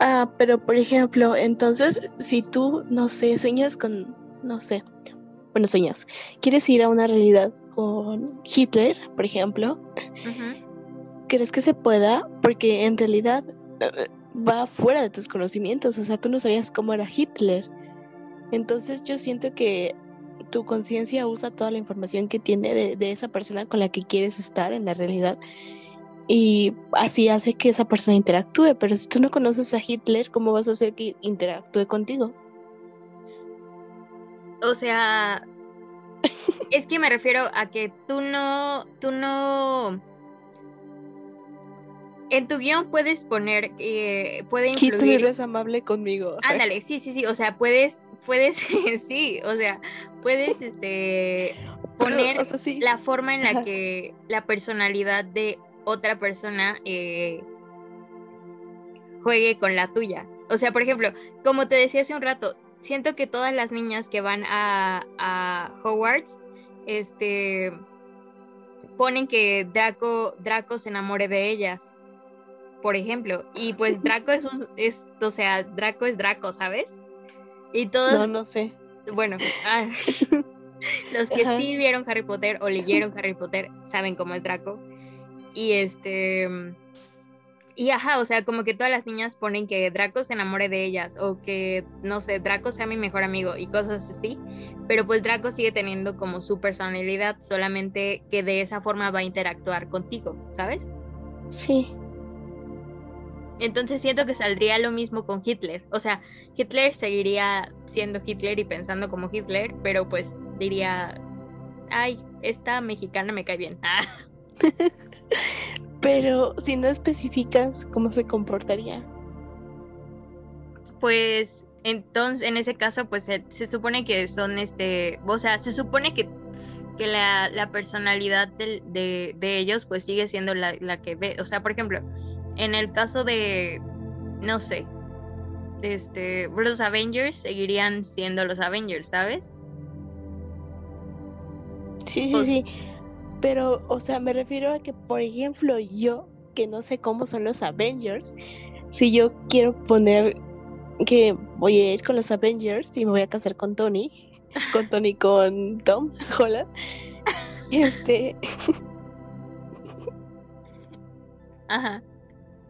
Ah, pero por ejemplo, entonces, si tú, no sé, sueñas con, no sé, bueno, sueñas, quieres ir a una realidad con Hitler, por ejemplo, ¿crees que se pueda? Porque en realidad eh, va fuera de tus conocimientos, o sea, tú no sabías cómo era Hitler. Entonces yo siento que tu conciencia usa toda la información que tiene de, esa persona con la que quieres estar en la realidad y así hace que esa persona interactúe. Pero si tú no conoces a Hitler, ¿cómo vas a hacer que interactúe contigo? O sea, [LAUGHS] es que me refiero a que tú no, tú no... En tu guion puedes poner, eh, puede influir... Hitler es amable conmigo. [LAUGHS] Ándale, sí, sí, sí, o sea, puedes, puedes, [LAUGHS] sí, o sea, puedes este, poner la forma en la que la personalidad de otra persona eh, juegue con la tuya. O sea, por ejemplo, como te decía hace un rato, siento que todas las niñas que van a, a Hogwarts, este, ponen que Draco, Draco se enamore de ellas, por ejemplo. Y pues Draco es un, [LAUGHS] es, o sea, Draco es Draco, ¿sabes? Y todos... No, no sé. Bueno, ah, [LAUGHS] los que sí vieron Harry Potter o leyeron Harry Potter saben cómo es Draco. Y este. Y ajá, o sea, como que todas las niñas ponen que Draco se enamore de ellas o que, no sé, Draco sea mi mejor amigo y cosas así. Pero pues Draco sigue teniendo como su personalidad, solamente que de esa forma va a interactuar contigo, ¿sabes? Sí. entonces siento que saldría lo mismo con Hitler. O sea, Hitler seguiría siendo Hitler y pensando como Hitler, pero pues diría, ay, esta mexicana me cae bien. Ah. [LAUGHS] [LAUGHS] pero si no especificas cómo se comportaría. Pues entonces, en ese caso, pues se, supone que son este, o sea, se supone que, que la, la personalidad de, de, ellos pues sigue siendo la, la que ve. O sea, por ejemplo, en el caso de, no sé, este, los Avengers seguirían siendo los Avengers, ¿sabes? Sí, sí, pues sí. Pero, o sea, me refiero a que, por ejemplo, yo, que no sé cómo son los Avengers, si yo quiero poner que voy a ir con los Avengers y me voy a casar con Tony, con Tony, con Tom [LAUGHS] hola y este... Ajá.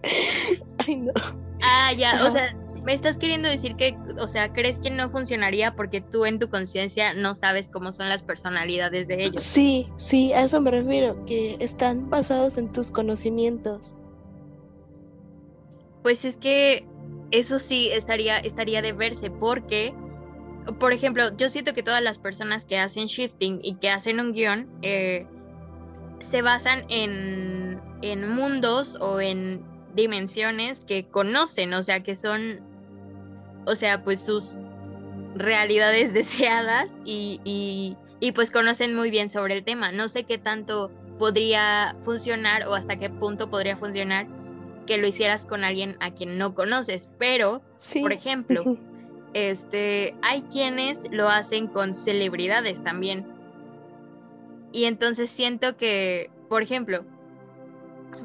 [LAUGHS] Ay, no. Ah, ya, o sea, me estás queriendo decir que, o sea, crees que no funcionaría porque tú en tu conciencia no sabes cómo son las personalidades de ellos. Sí, sí, a eso me refiero, que están basados en tus conocimientos. Pues es que eso sí estaría, estaría de verse porque, por ejemplo, yo siento que todas las personas que hacen shifting y que hacen un guion eh, se basan en, en mundos o en dimensiones que conocen, o sea, que son, o sea, pues sus realidades [LAUGHS] deseadas y, y, y, pues conocen muy bien sobre el tema. No sé qué tanto podría funcionar o hasta qué punto podría funcionar que lo hicieras con alguien a quien no conoces, pero, por ejemplo, este, hay quienes lo hacen con celebridades también. Y entonces siento que, por ejemplo,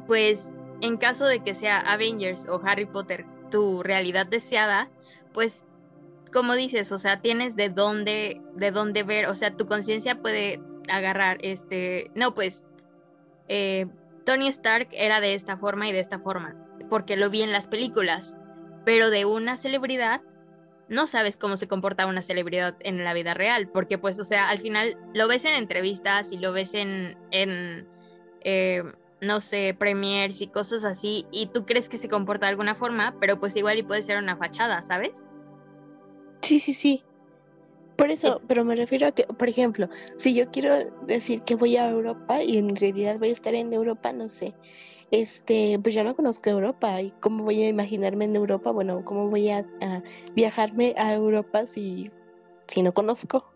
pues en caso de que sea Avengers o Harry Potter tu realidad deseada, pues como dices, o sea, tienes de dónde, de dónde ver, o sea, tu conciencia puede agarrar, este, no, pues, eh, Tony Stark era de esta forma y de esta forma, porque lo vi en las películas, pero de una celebridad no sabes cómo se comporta una celebridad en la vida real, porque pues, o sea, al final lo ves en entrevistas y lo ves en, en eh, no sé, premiers y cosas así, y tú crees que se comporta de alguna forma, pero pues igual y puede ser una fachada, ¿sabes? Sí, sí, sí. Por eso, pero me refiero a que, por ejemplo, si yo quiero decir que voy a Europa y en realidad voy a estar en Europa, no sé, este, pues yo no conozco Europa y cómo voy a imaginarme en Europa, bueno, cómo voy a, viajarme a Europa si, si no conozco.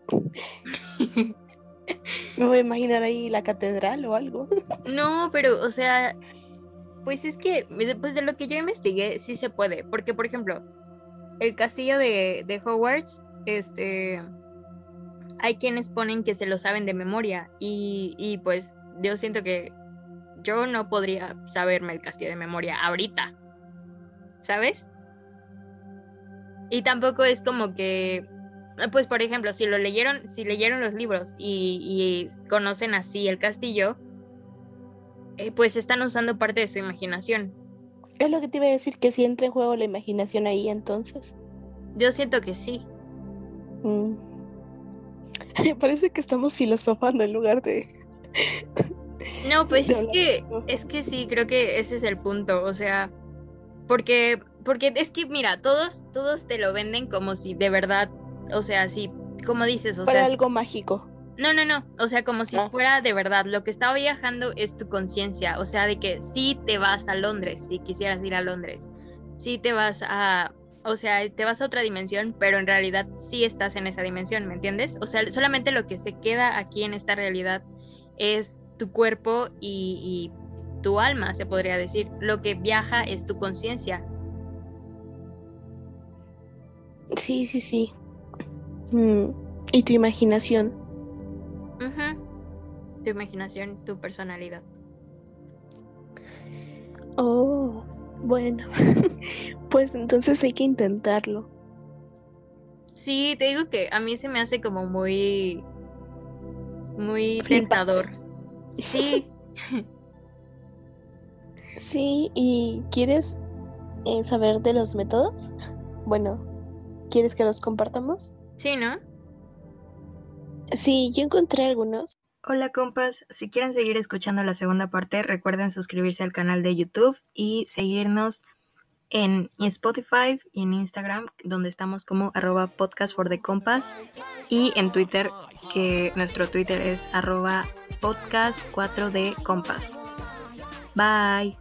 [LAUGHS] Me voy a imaginar ahí la catedral o algo. [LAUGHS] No, pero, o sea, pues es que, después de lo que yo investigué, sí se puede. Porque, por ejemplo, el castillo de, de Hogwarts, este. Hay quienes ponen que se lo saben de memoria. Y, y pues yo siento que yo no podría saberme el castillo de memoria ahorita. ¿Sabes? Y tampoco es como que pues por ejemplo, si lo leyeron, si leyeron los libros y, conocen así el castillo, eh, pues están usando parte de su imaginación. Es lo que te iba a decir, que si entra en juego la imaginación ahí entonces. Yo siento que sí. Mm. [LAUGHS] Parece que estamos filosofando en lugar de... [LAUGHS] no, pues es que, es que sí, creo que ese es el punto, o sea, porque, porque es que mira, todos, todos te lo venden como si de verdad o sea, sí, como dices, o Para algo mágico. No, no, no, o sea, como si ah. fuera de verdad, lo que estaba viajando es tu conciencia, o sea, de que sí te vas a Londres, si quisieras ir a Londres, sí te vas a, o sea, te vas a otra dimensión, pero en realidad sí estás en esa dimensión, ¿me entiendes? O sea, solamente lo que se queda aquí en esta realidad es tu cuerpo y, y tu alma, se podría decir. Lo que viaja es tu conciencia. Sí, sí, sí. Mm, y tu imaginación. Tu imaginación, tu personalidad. Oh, bueno. [LAUGHS] pues entonces hay que intentarlo. Sí, te digo que a mí se me hace como muy. Muy tentador. Sí. [LAUGHS] sí, ¿y quieres eh, saber de los métodos? Bueno, ¿quieres que los compartamos? Sí, ¿no? Sí, yo encontré algunos. Hola compas, si quieren seguir escuchando la segunda parte, recuerden suscribirse al canal de YouTube y seguirnos en Spotify y en Instagram, donde estamos como arroba podcast for the compass, y en Twitter, que nuestro Twitter es arroba podcast 4D compass. Bye.